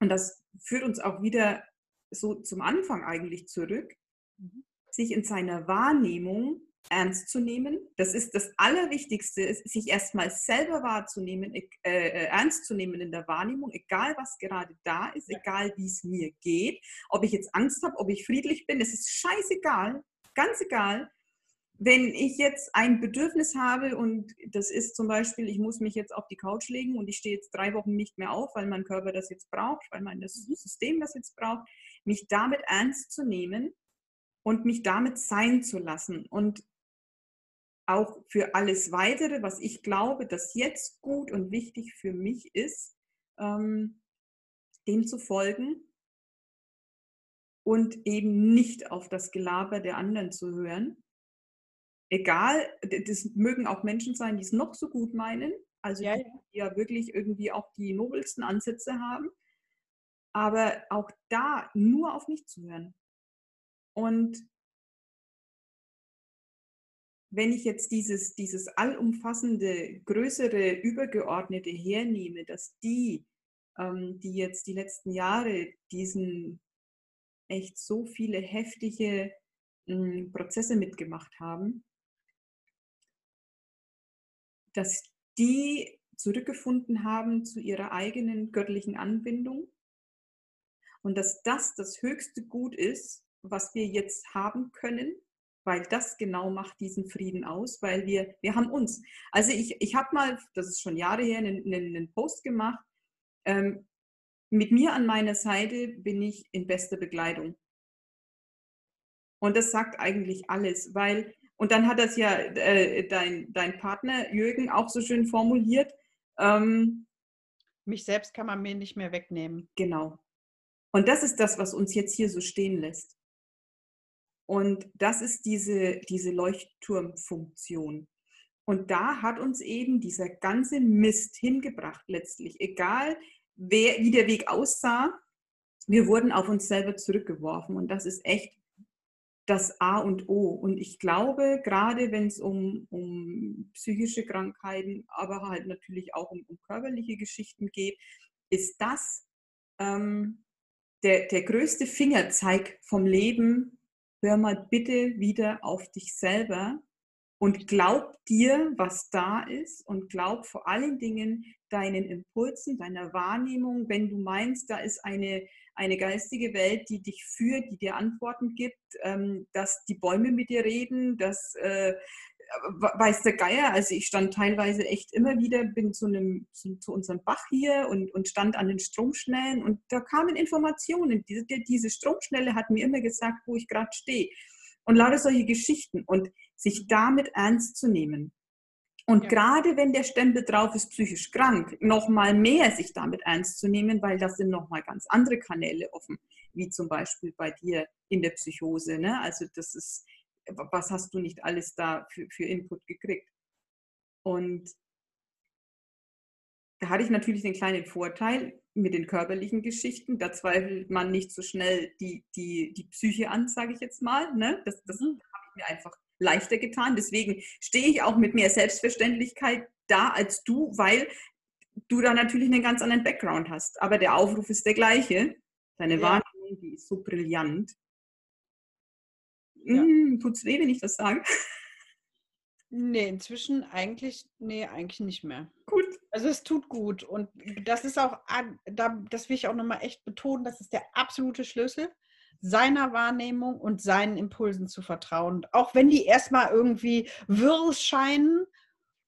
Und das führt uns auch wieder so zum Anfang eigentlich zurück. Mhm sich in seiner Wahrnehmung ernst zu nehmen. Das ist das Allerwichtigste, sich erstmal selber wahrzunehmen, äh, äh, ernst zu nehmen in der Wahrnehmung, egal was gerade da ist, egal wie es mir geht, ob ich jetzt Angst habe, ob ich friedlich bin, es ist scheißegal, ganz egal. Wenn ich jetzt ein Bedürfnis habe und das ist zum Beispiel, ich muss mich jetzt auf die Couch legen und ich stehe jetzt drei Wochen nicht mehr auf, weil mein Körper das jetzt braucht, weil mein das System das jetzt braucht, mich damit ernst zu nehmen und mich damit sein zu lassen und auch für alles Weitere, was ich glaube, dass jetzt gut und wichtig für mich ist, ähm, dem zu folgen und eben nicht auf das Gelaber der anderen zu hören. Egal, das mögen auch Menschen sein, die es noch so gut meinen, also ja, die ja wirklich irgendwie auch die nobelsten Ansätze haben, aber auch da nur auf mich zu hören. Und wenn ich jetzt dieses, dieses allumfassende, größere, übergeordnete hernehme, dass die, ähm, die jetzt die letzten Jahre diesen echt so viele heftige äh, Prozesse mitgemacht haben, dass die zurückgefunden haben zu ihrer eigenen göttlichen Anbindung und dass das das höchste Gut ist, was wir jetzt haben können, weil das genau macht diesen Frieden aus, weil wir, wir haben uns. Also ich, ich habe mal, das ist schon Jahre her, einen, einen Post gemacht, ähm, mit mir an meiner Seite bin ich in bester Begleitung. Und das sagt eigentlich alles, weil, und dann hat das ja äh, dein, dein Partner Jürgen auch so schön formuliert. Ähm, Mich selbst kann man mir nicht mehr wegnehmen. Genau. Und das ist das, was uns jetzt hier so stehen lässt. Und das ist diese, diese Leuchtturmfunktion. Und da hat uns eben dieser ganze Mist hingebracht letztlich. Egal, wer, wie der Weg aussah, wir wurden auf uns selber zurückgeworfen. Und das ist echt das A und O. Und ich glaube, gerade wenn es um, um psychische Krankheiten, aber halt natürlich auch um, um körperliche Geschichten geht, ist das ähm, der, der größte Fingerzeig vom Leben, hör mal bitte wieder auf dich selber und glaub dir, was da ist und glaub vor allen Dingen deinen Impulsen, deiner Wahrnehmung, wenn du meinst, da ist eine, eine geistige Welt, die dich führt, die dir Antworten gibt, ähm, dass die Bäume mit dir reden, dass äh, weiß der Geier, also ich stand teilweise echt immer wieder, bin zu, einem, zu, zu unserem Bach hier und, und stand an den Stromschnellen und da kamen Informationen. Diese, diese Stromschnelle hat mir immer gesagt, wo ich gerade stehe. Und lauter solche Geschichten und sich damit ernst zu nehmen. Und ja. gerade wenn der Stempel drauf ist, psychisch krank, noch mal mehr sich damit ernst zu nehmen, weil das sind noch mal ganz andere Kanäle offen, wie zum Beispiel bei dir in der Psychose. Ne? Also das ist, was hast du nicht alles da für, für Input gekriegt? Und da hatte ich natürlich den kleinen Vorteil mit den körperlichen Geschichten. Da zweifelt man nicht so schnell die, die, die Psyche an, sage ich jetzt mal. Ne? Das, das mhm. habe ich mir einfach leichter getan. Deswegen stehe ich auch mit mehr Selbstverständlichkeit da als du, weil du da natürlich einen ganz anderen Background hast. Aber der Aufruf ist der gleiche. Deine ja. Wahrnehmung, die ist so brillant. Ja. Hm, tut's weh, wenn ich das sage? Nee, inzwischen eigentlich, nee, eigentlich nicht mehr. Gut. Also es tut gut. Und das ist auch, das will ich auch nochmal echt betonen, das ist der absolute Schlüssel seiner Wahrnehmung und seinen Impulsen zu vertrauen. Auch wenn die erstmal irgendwie wirr scheinen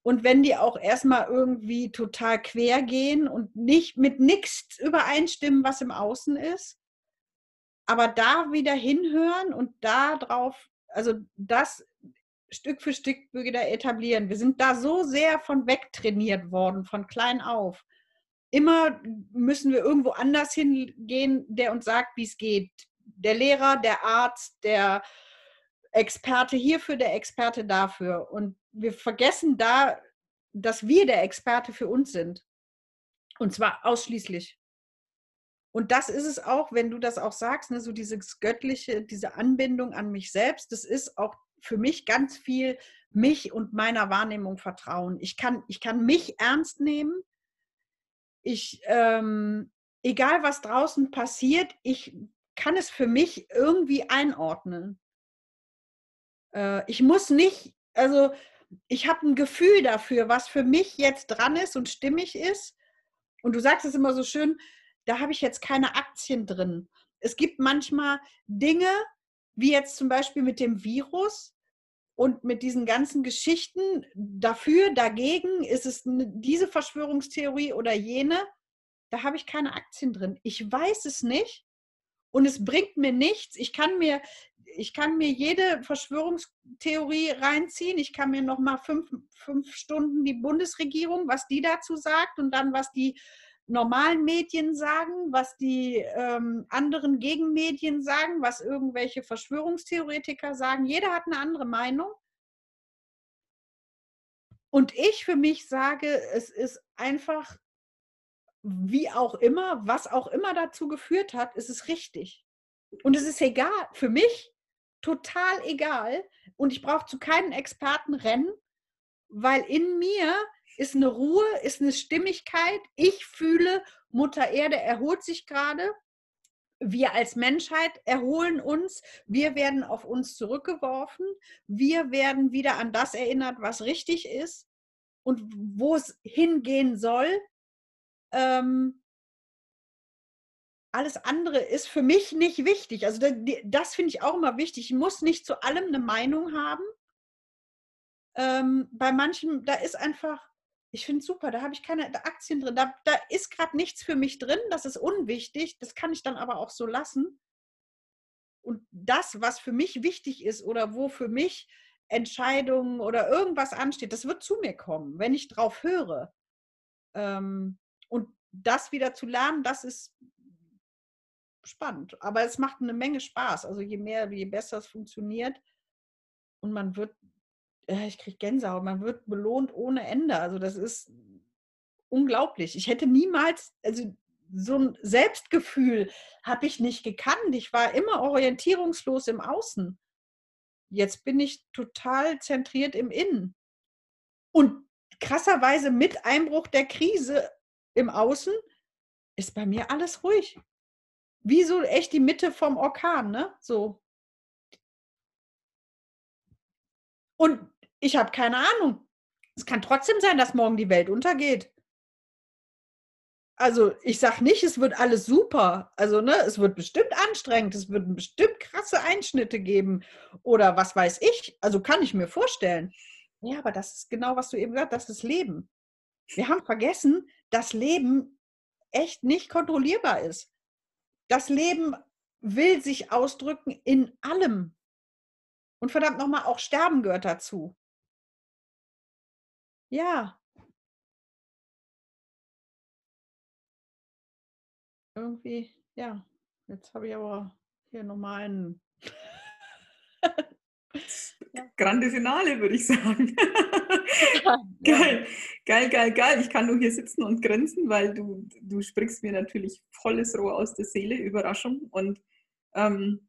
und wenn die auch erstmal irgendwie total quer gehen und nicht mit nichts übereinstimmen, was im Außen ist. Aber da wieder hinhören und da drauf, also das Stück für Stück wieder etablieren. Wir sind da so sehr von wegtrainiert worden, von klein auf. Immer müssen wir irgendwo anders hingehen, der uns sagt, wie es geht der Lehrer, der Arzt, der Experte hierfür, der Experte dafür. Und wir vergessen da, dass wir der Experte für uns sind. Und zwar ausschließlich. Und das ist es auch, wenn du das auch sagst, ne, so dieses göttliche, diese Anbindung an mich selbst, das ist auch für mich ganz viel mich und meiner Wahrnehmung vertrauen. Ich kann, ich kann mich ernst nehmen. Ich, ähm, egal was draußen passiert, ich kann es für mich irgendwie einordnen. Äh, ich muss nicht, also ich habe ein Gefühl dafür, was für mich jetzt dran ist und stimmig ist. Und du sagst es immer so schön, da habe ich jetzt keine Aktien drin. Es gibt manchmal Dinge, wie jetzt zum Beispiel mit dem Virus und mit diesen ganzen Geschichten dafür, dagegen, ist es diese Verschwörungstheorie oder jene, da habe ich keine Aktien drin. Ich weiß es nicht und es bringt mir nichts. Ich kann mir, ich kann mir jede Verschwörungstheorie reinziehen. Ich kann mir noch mal fünf, fünf Stunden die Bundesregierung, was die dazu sagt und dann was die normalen Medien sagen, was die ähm, anderen Gegenmedien sagen, was irgendwelche Verschwörungstheoretiker sagen. Jeder hat eine andere Meinung. Und ich für mich sage, es ist einfach wie auch immer, was auch immer dazu geführt hat, ist es richtig. Und es ist egal, für mich total egal. Und ich brauche zu keinen Experten rennen, weil in mir ist eine Ruhe, ist eine Stimmigkeit. Ich fühle, Mutter Erde erholt sich gerade. Wir als Menschheit erholen uns. Wir werden auf uns zurückgeworfen. Wir werden wieder an das erinnert, was richtig ist und wo es hingehen soll. Ähm, alles andere ist für mich nicht wichtig. Also das, das finde ich auch immer wichtig. Ich muss nicht zu allem eine Meinung haben. Ähm, bei manchen, da ist einfach, ich finde es super, da habe ich keine Aktien drin. Da, da ist gerade nichts für mich drin, das ist unwichtig. Das kann ich dann aber auch so lassen. Und das, was für mich wichtig ist oder wo für mich Entscheidungen oder irgendwas ansteht, das wird zu mir kommen, wenn ich drauf höre. Ähm, und das wieder zu lernen, das ist spannend. Aber es macht eine Menge Spaß. Also je mehr, je besser es funktioniert und man wird, äh, ich kriege Gänsehaut, man wird belohnt ohne Ende. Also das ist unglaublich. Ich hätte niemals, also so ein Selbstgefühl habe ich nicht gekannt. Ich war immer orientierungslos im Außen. Jetzt bin ich total zentriert im Innen. Und krasserweise mit Einbruch der Krise im Außen ist bei mir alles ruhig. Wie so echt die Mitte vom Orkan, ne? So. Und ich habe keine Ahnung. Es kann trotzdem sein, dass morgen die Welt untergeht. Also ich sage nicht, es wird alles super. Also ne, es wird bestimmt anstrengend, es wird bestimmt krasse Einschnitte geben oder was weiß ich. Also kann ich mir vorstellen. Ja, aber das ist genau, was du eben gesagt hast, das ist Leben. Wir haben vergessen, dass Leben echt nicht kontrollierbar ist. Das Leben will sich ausdrücken in allem. Und verdammt nochmal, auch Sterben gehört dazu. Ja. Irgendwie, ja. Jetzt habe ich aber hier nochmal einen. Grande Finale, würde ich sagen. [LAUGHS] geil, geil, geil, geil. Ich kann nur hier sitzen und grinsen, weil du, du sprichst mir natürlich volles Rohr aus der Seele, Überraschung. Und ähm,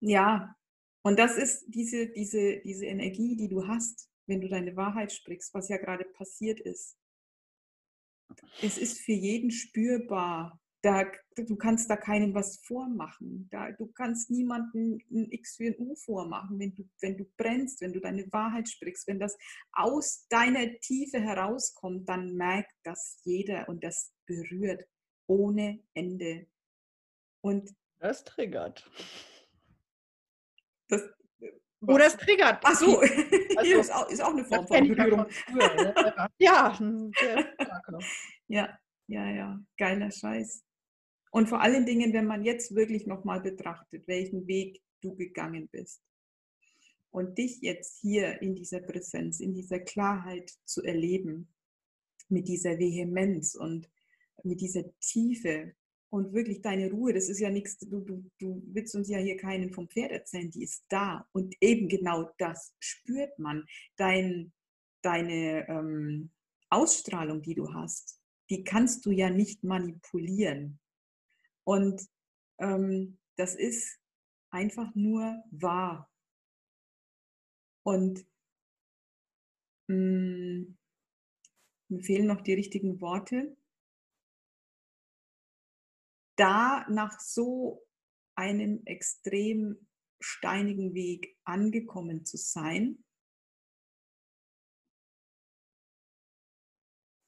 ja, und das ist diese, diese, diese Energie, die du hast, wenn du deine Wahrheit sprichst, was ja gerade passiert ist. Es ist für jeden spürbar, da, du kannst da keinem was vormachen. Da, du kannst niemanden ein X für ein U vormachen, wenn du, wenn du brennst, wenn du deine Wahrheit sprichst, wenn das aus deiner Tiefe herauskommt, dann merkt das jeder und das berührt ohne Ende. Und das triggert. Das, Oh, das triggert. Ach so, [LAUGHS] also, ist, auch, ist auch eine Form von Berührung. ja, [LAUGHS] ja, ja, ja, geiler Scheiß. Und vor allen Dingen, wenn man jetzt wirklich nochmal betrachtet, welchen Weg du gegangen bist und dich jetzt hier in dieser Präsenz, in dieser Klarheit zu erleben, mit dieser Vehemenz und mit dieser Tiefe und wirklich deine Ruhe, das ist ja nichts, du, du, du willst uns ja hier keinen vom Pferd erzählen, die ist da. Und eben genau das spürt man. Dein, deine ähm, Ausstrahlung, die du hast, die kannst du ja nicht manipulieren. Und ähm, das ist einfach nur wahr. Und mh, mm, mir fehlen noch die richtigen Worte. Da nach so einem extrem steinigen Weg angekommen zu sein,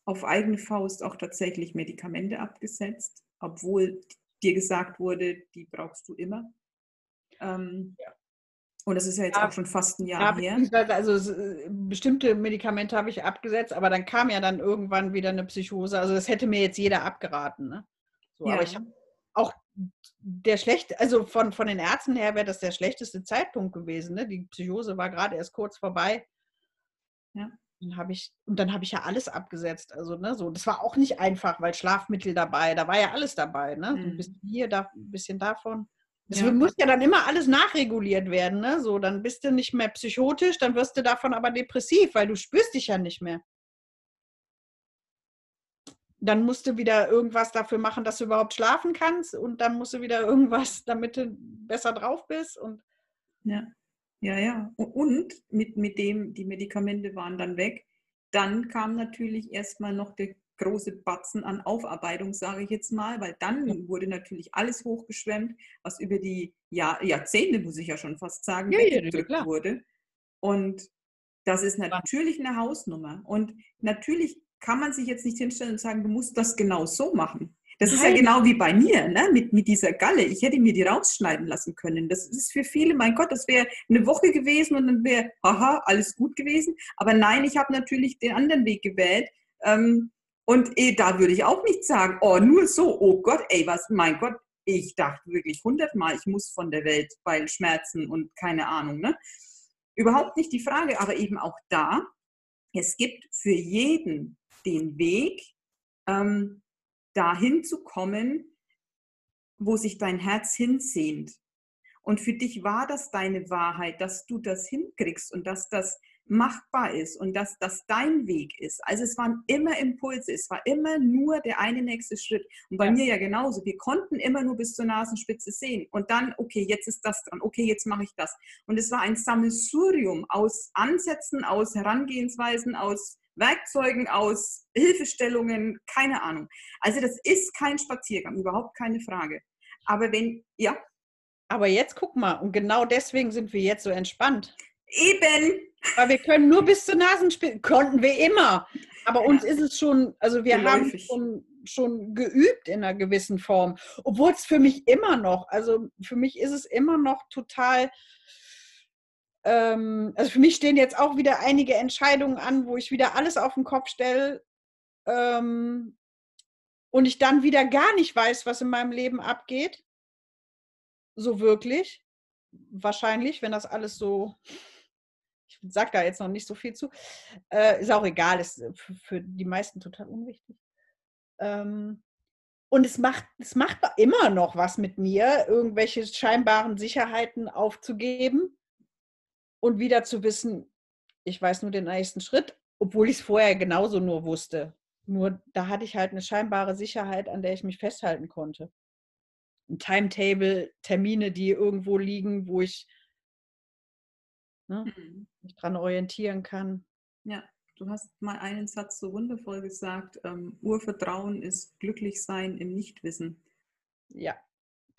auf eigene Faust auch tatsächlich Medikamente abgesetzt, obwohl dir gesagt wurde, die brauchst du immer. Ähm, ja. Und das ist ja jetzt ja, auch schon fast ein Jahr ja, her. Also bestimmte Medikamente habe ich abgesetzt, aber dann kam ja dann irgendwann wieder eine Psychose. Also das hätte mir jetzt jeder abgeraten. Ne? So, ja. Aber ich habe auch der schlechte, also von, von den Ärzten her wäre das der schlechteste Zeitpunkt gewesen. Ne? Die Psychose war gerade erst kurz vorbei. Ja. Dann habe ich, und dann habe ich ja alles abgesetzt. Also, ne, so, das war auch nicht einfach, weil Schlafmittel dabei, da war ja alles dabei, ne? Mhm. ein bisschen hier, da, ein bisschen davon. Das ja. muss ja dann immer alles nachreguliert werden, ne? So, dann bist du nicht mehr psychotisch, dann wirst du davon aber depressiv, weil du spürst dich ja nicht mehr. Dann musst du wieder irgendwas dafür machen, dass du überhaupt schlafen kannst und dann musst du wieder irgendwas, [LAUGHS] damit du besser drauf bist und ja. Ja, ja. Und mit, mit dem, die Medikamente waren dann weg. Dann kam natürlich erstmal noch der große Batzen an Aufarbeitung, sage ich jetzt mal, weil dann wurde natürlich alles hochgeschwemmt, was über die Jahr, Jahrzehnte, muss ich ja schon fast sagen, ja, weggedrückt ja, wurde. Und das ist natürlich eine Hausnummer. Und natürlich kann man sich jetzt nicht hinstellen und sagen, du musst das genau so machen. Das ist ja genau wie bei mir, ne? mit, mit dieser Galle. Ich hätte mir die rausschneiden lassen können. Das ist für viele, mein Gott, das wäre eine Woche gewesen und dann wäre, haha, alles gut gewesen. Aber nein, ich habe natürlich den anderen Weg gewählt. Ähm, und eh, da würde ich auch nicht sagen, oh, nur so, oh Gott, ey, was, mein Gott, ich dachte wirklich hundertmal, ich muss von der Welt, weil Schmerzen und keine Ahnung. Ne? Überhaupt nicht die Frage, aber eben auch da, es gibt für jeden den Weg, ähm, dahin zu kommen, wo sich dein Herz hinsehnt. Und für dich war das deine Wahrheit, dass du das hinkriegst und dass das machbar ist und dass das dein Weg ist. Also es waren immer Impulse, es war immer nur der eine nächste Schritt. Und bei ja. mir ja genauso. Wir konnten immer nur bis zur Nasenspitze sehen. Und dann, okay, jetzt ist das dran, okay, jetzt mache ich das. Und es war ein Sammelsurium aus Ansätzen, aus Herangehensweisen, aus Werkzeugen, aus Hilfestellungen, keine Ahnung. Also das ist kein Spaziergang, überhaupt keine Frage. Aber wenn, ja. Aber jetzt guck mal, und genau deswegen sind wir jetzt so entspannt. Eben. Weil wir können nur bis zur Nasenspitze, konnten wir immer. Aber ja. uns ist es schon, also wir Geläufig. haben schon, schon geübt in einer gewissen Form. Obwohl es für mich immer noch, also für mich ist es immer noch total ähm, also für mich stehen jetzt auch wieder einige Entscheidungen an, wo ich wieder alles auf den Kopf stelle ähm, und ich dann wieder gar nicht weiß, was in meinem Leben abgeht. So wirklich. Wahrscheinlich, wenn das alles so, ich sage da jetzt noch nicht so viel zu, äh, ist auch egal, ist für die meisten total unwichtig. Ähm, und es macht, es macht immer noch was mit mir, irgendwelche scheinbaren Sicherheiten aufzugeben und wieder zu wissen, ich weiß nur den nächsten Schritt, obwohl ich es vorher genauso nur wusste. Nur da hatte ich halt eine scheinbare Sicherheit, an der ich mich festhalten konnte. Ein Timetable, Termine, die irgendwo liegen, wo ich ne, mhm. mich dran orientieren kann. Ja, du hast mal einen Satz so wundervoll gesagt. Ähm, Urvertrauen ist Glücklichsein im Nichtwissen. Ja,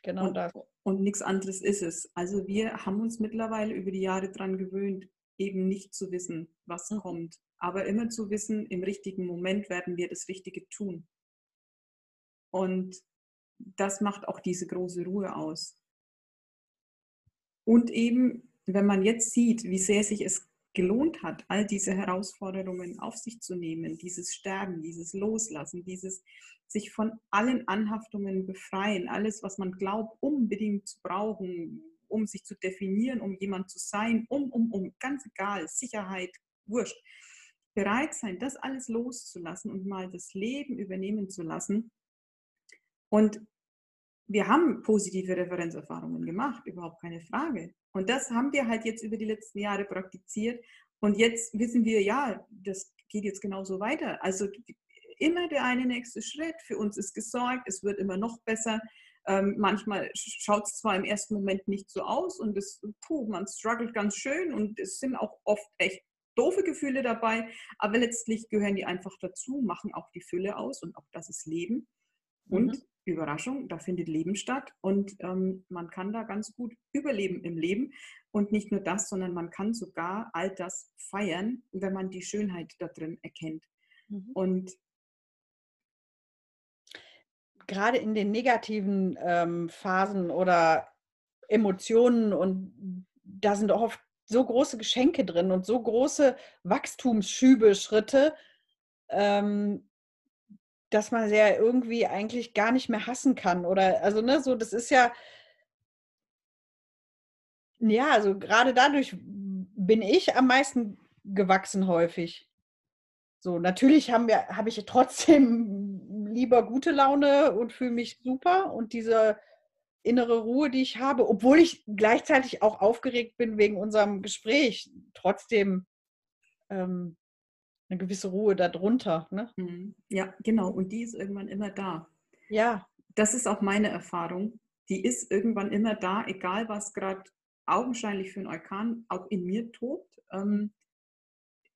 genau und, das. Und nichts anderes ist es. Also wir haben uns mittlerweile über die Jahre daran gewöhnt, eben nicht zu wissen, was mhm. kommt aber immer zu wissen, im richtigen Moment werden wir das Richtige tun. Und das macht auch diese große Ruhe aus. Und eben, wenn man jetzt sieht, wie sehr sich es gelohnt hat, all diese Herausforderungen auf sich zu nehmen, dieses Sterben, dieses Loslassen, dieses sich von allen Anhaftungen befreien, alles, was man glaubt, unbedingt zu brauchen, um sich zu definieren, um jemand zu sein, um, um, um, ganz egal, Sicherheit, wurscht bereit sein, das alles loszulassen und mal das Leben übernehmen zu lassen. Und wir haben positive Referenzerfahrungen gemacht, überhaupt keine Frage. Und das haben wir halt jetzt über die letzten Jahre praktiziert. Und jetzt wissen wir, ja, das geht jetzt genauso weiter. Also immer der eine nächste Schritt. Für uns ist gesorgt, es wird immer noch besser. Ähm, manchmal schaut es zwar im ersten Moment nicht so aus und es, puh, man struggelt ganz schön und es sind auch oft echt doofe Gefühle dabei, aber letztlich gehören die einfach dazu, machen auch die Fülle aus und auch das ist Leben. Und mhm. Überraschung, da findet Leben statt und ähm, man kann da ganz gut überleben im Leben. Und nicht nur das, sondern man kann sogar all das feiern, wenn man die Schönheit da drin erkennt. Mhm. Und gerade in den negativen ähm, Phasen oder Emotionen und da sind oft so große Geschenke drin und so große Wachstumsschübe, Schritte, ähm, dass man sie ja irgendwie eigentlich gar nicht mehr hassen kann. Oder also, ne, so, das ist ja, ja, also gerade dadurch bin ich am meisten gewachsen häufig. So, natürlich haben wir, habe ich trotzdem lieber gute Laune und fühle mich super und diese innere Ruhe, die ich habe, obwohl ich gleichzeitig auch aufgeregt bin wegen unserem Gespräch, trotzdem ähm, eine gewisse Ruhe darunter. Ne? Mhm. Ja, genau. Und die ist irgendwann immer da. Ja. Das ist auch meine Erfahrung. Die ist irgendwann immer da, egal was gerade augenscheinlich für ein Orkan auch in mir tobt. Ähm,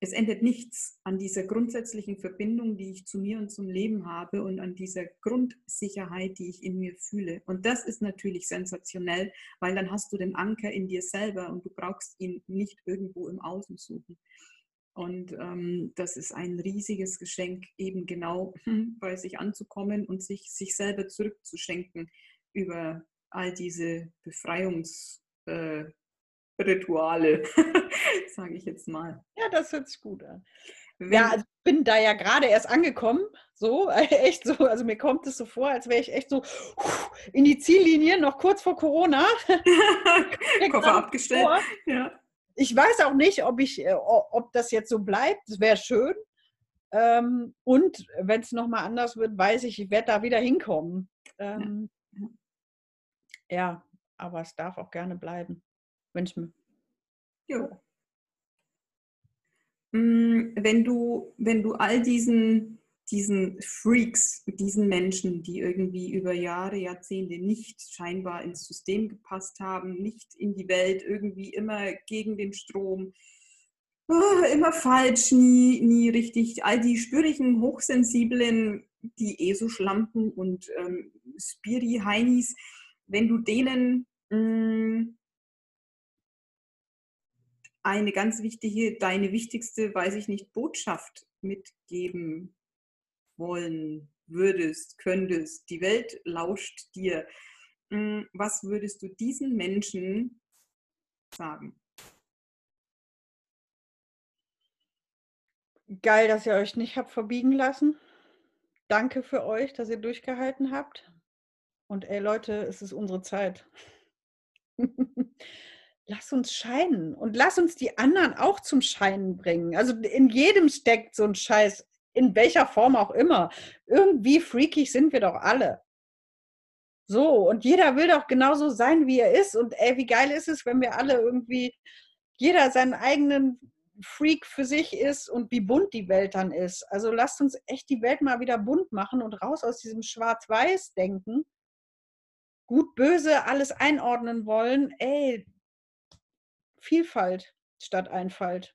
es ändert nichts an dieser grundsätzlichen Verbindung, die ich zu mir und zum Leben habe und an dieser Grundsicherheit, die ich in mir fühle. Und das ist natürlich sensationell, weil dann hast du den Anker in dir selber und du brauchst ihn nicht irgendwo im Außen suchen. Und ähm, das ist ein riesiges Geschenk, eben genau bei sich anzukommen und sich, sich selber zurückzuschenken über all diese Befreiungsrituale. Äh, [LAUGHS] sage ich jetzt mal. Ja, das hört sich gut an. Wenn, ja, also ich bin da ja gerade erst angekommen, so, [LAUGHS] echt so, also mir kommt es so vor, als wäre ich echt so in die Ziellinie, noch kurz vor Corona. [LAUGHS] Koffer abgestellt. Ja. Ich weiß auch nicht, ob, ich, äh, ob das jetzt so bleibt, das wäre schön. Ähm, und wenn es nochmal anders wird, weiß ich, ich werde da wieder hinkommen. Ähm, ja. ja, aber es darf auch gerne bleiben, es mir. Jo. Mm, wenn du, wenn du all diesen, diesen Freaks, diesen Menschen, die irgendwie über Jahre, Jahrzehnte nicht scheinbar ins System gepasst haben, nicht in die Welt, irgendwie immer gegen den Strom, ah, immer falsch, nie, nie richtig, all die spürigen, hochsensiblen, die eh so Schlampen und ähm, Spiri-Heinis, wenn du denen mh, mm, eine ganz wichtige, deine wichtigste, weiß ich nicht, Botschaft mitgeben wollen würdest, könntest. Die Welt lauscht dir. Mm, was würdest du diesen Menschen sagen? Geil, dass ihr euch nicht habt verbiegen lassen. Danke für euch, dass ihr durchgehalten habt. Und ey Leute, es ist unsere Zeit. [LAUGHS] lass uns scheinen und lass uns die anderen auch zum Scheinen bringen. Also in jedem steckt so ein scheiß in welcher Form auch immer. Irgendwie freakig sind wir doch alle. So, und jeder will doch genauso sein, wie er ist. Und ey, wie geil ist es, wenn wir alle irgendwie, jeder seinen eigenen Freak für sich ist und wie bunt die Welt dann ist. Also lasst uns echt die Welt mal wieder bunt machen und raus aus diesem Schwarz-Weiß-Denken. Gut, böse, alles einordnen wollen. Ey, Vielfalt statt Einfalt.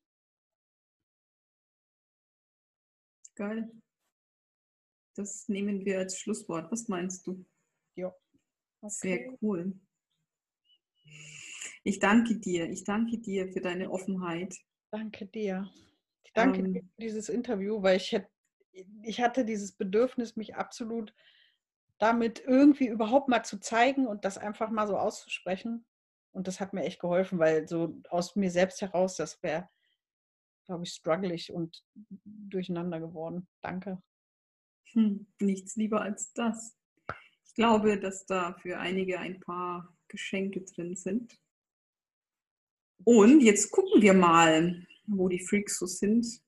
Geil. Das nehmen wir als Schlusswort. Was meinst du? Ja. Okay. Sehr cool. Ich danke dir. Ich danke dir für deine Offenheit. Danke dir. Ich danke ähm, dir für dieses Interview, weil ich, hätte, ich hatte dieses Bedürfnis, mich absolut damit irgendwie überhaupt mal zu zeigen und das einfach mal so auszusprechen. Und das hat mir echt geholfen, weil so aus mir selbst heraus, das wäre, glaube ich, strugglig und durcheinander geworden. Danke. Hm, nichts lieber als das. Ich glaube, dass da für einige ein paar Geschenke drin sind. Und jetzt gucken wir mal, wo die Freaks so sind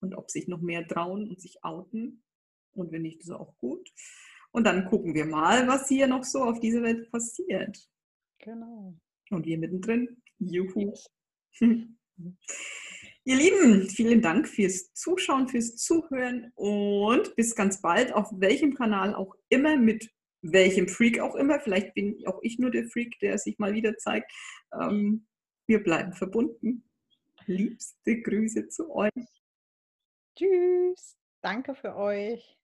und ob sich noch mehr trauen und sich outen. Und wenn nicht, ist auch gut. Und dann gucken wir mal, was hier noch so auf dieser Welt passiert. Genau. Und wir mittendrin. Juhu. Ihr Lieben, vielen Dank fürs Zuschauen, fürs Zuhören und bis ganz bald auf welchem Kanal auch immer, mit welchem Freak auch immer. Vielleicht bin auch ich nur der Freak, der sich mal wieder zeigt. Ähm, wir bleiben verbunden. Liebste Grüße zu euch. Tschüss. Danke für euch.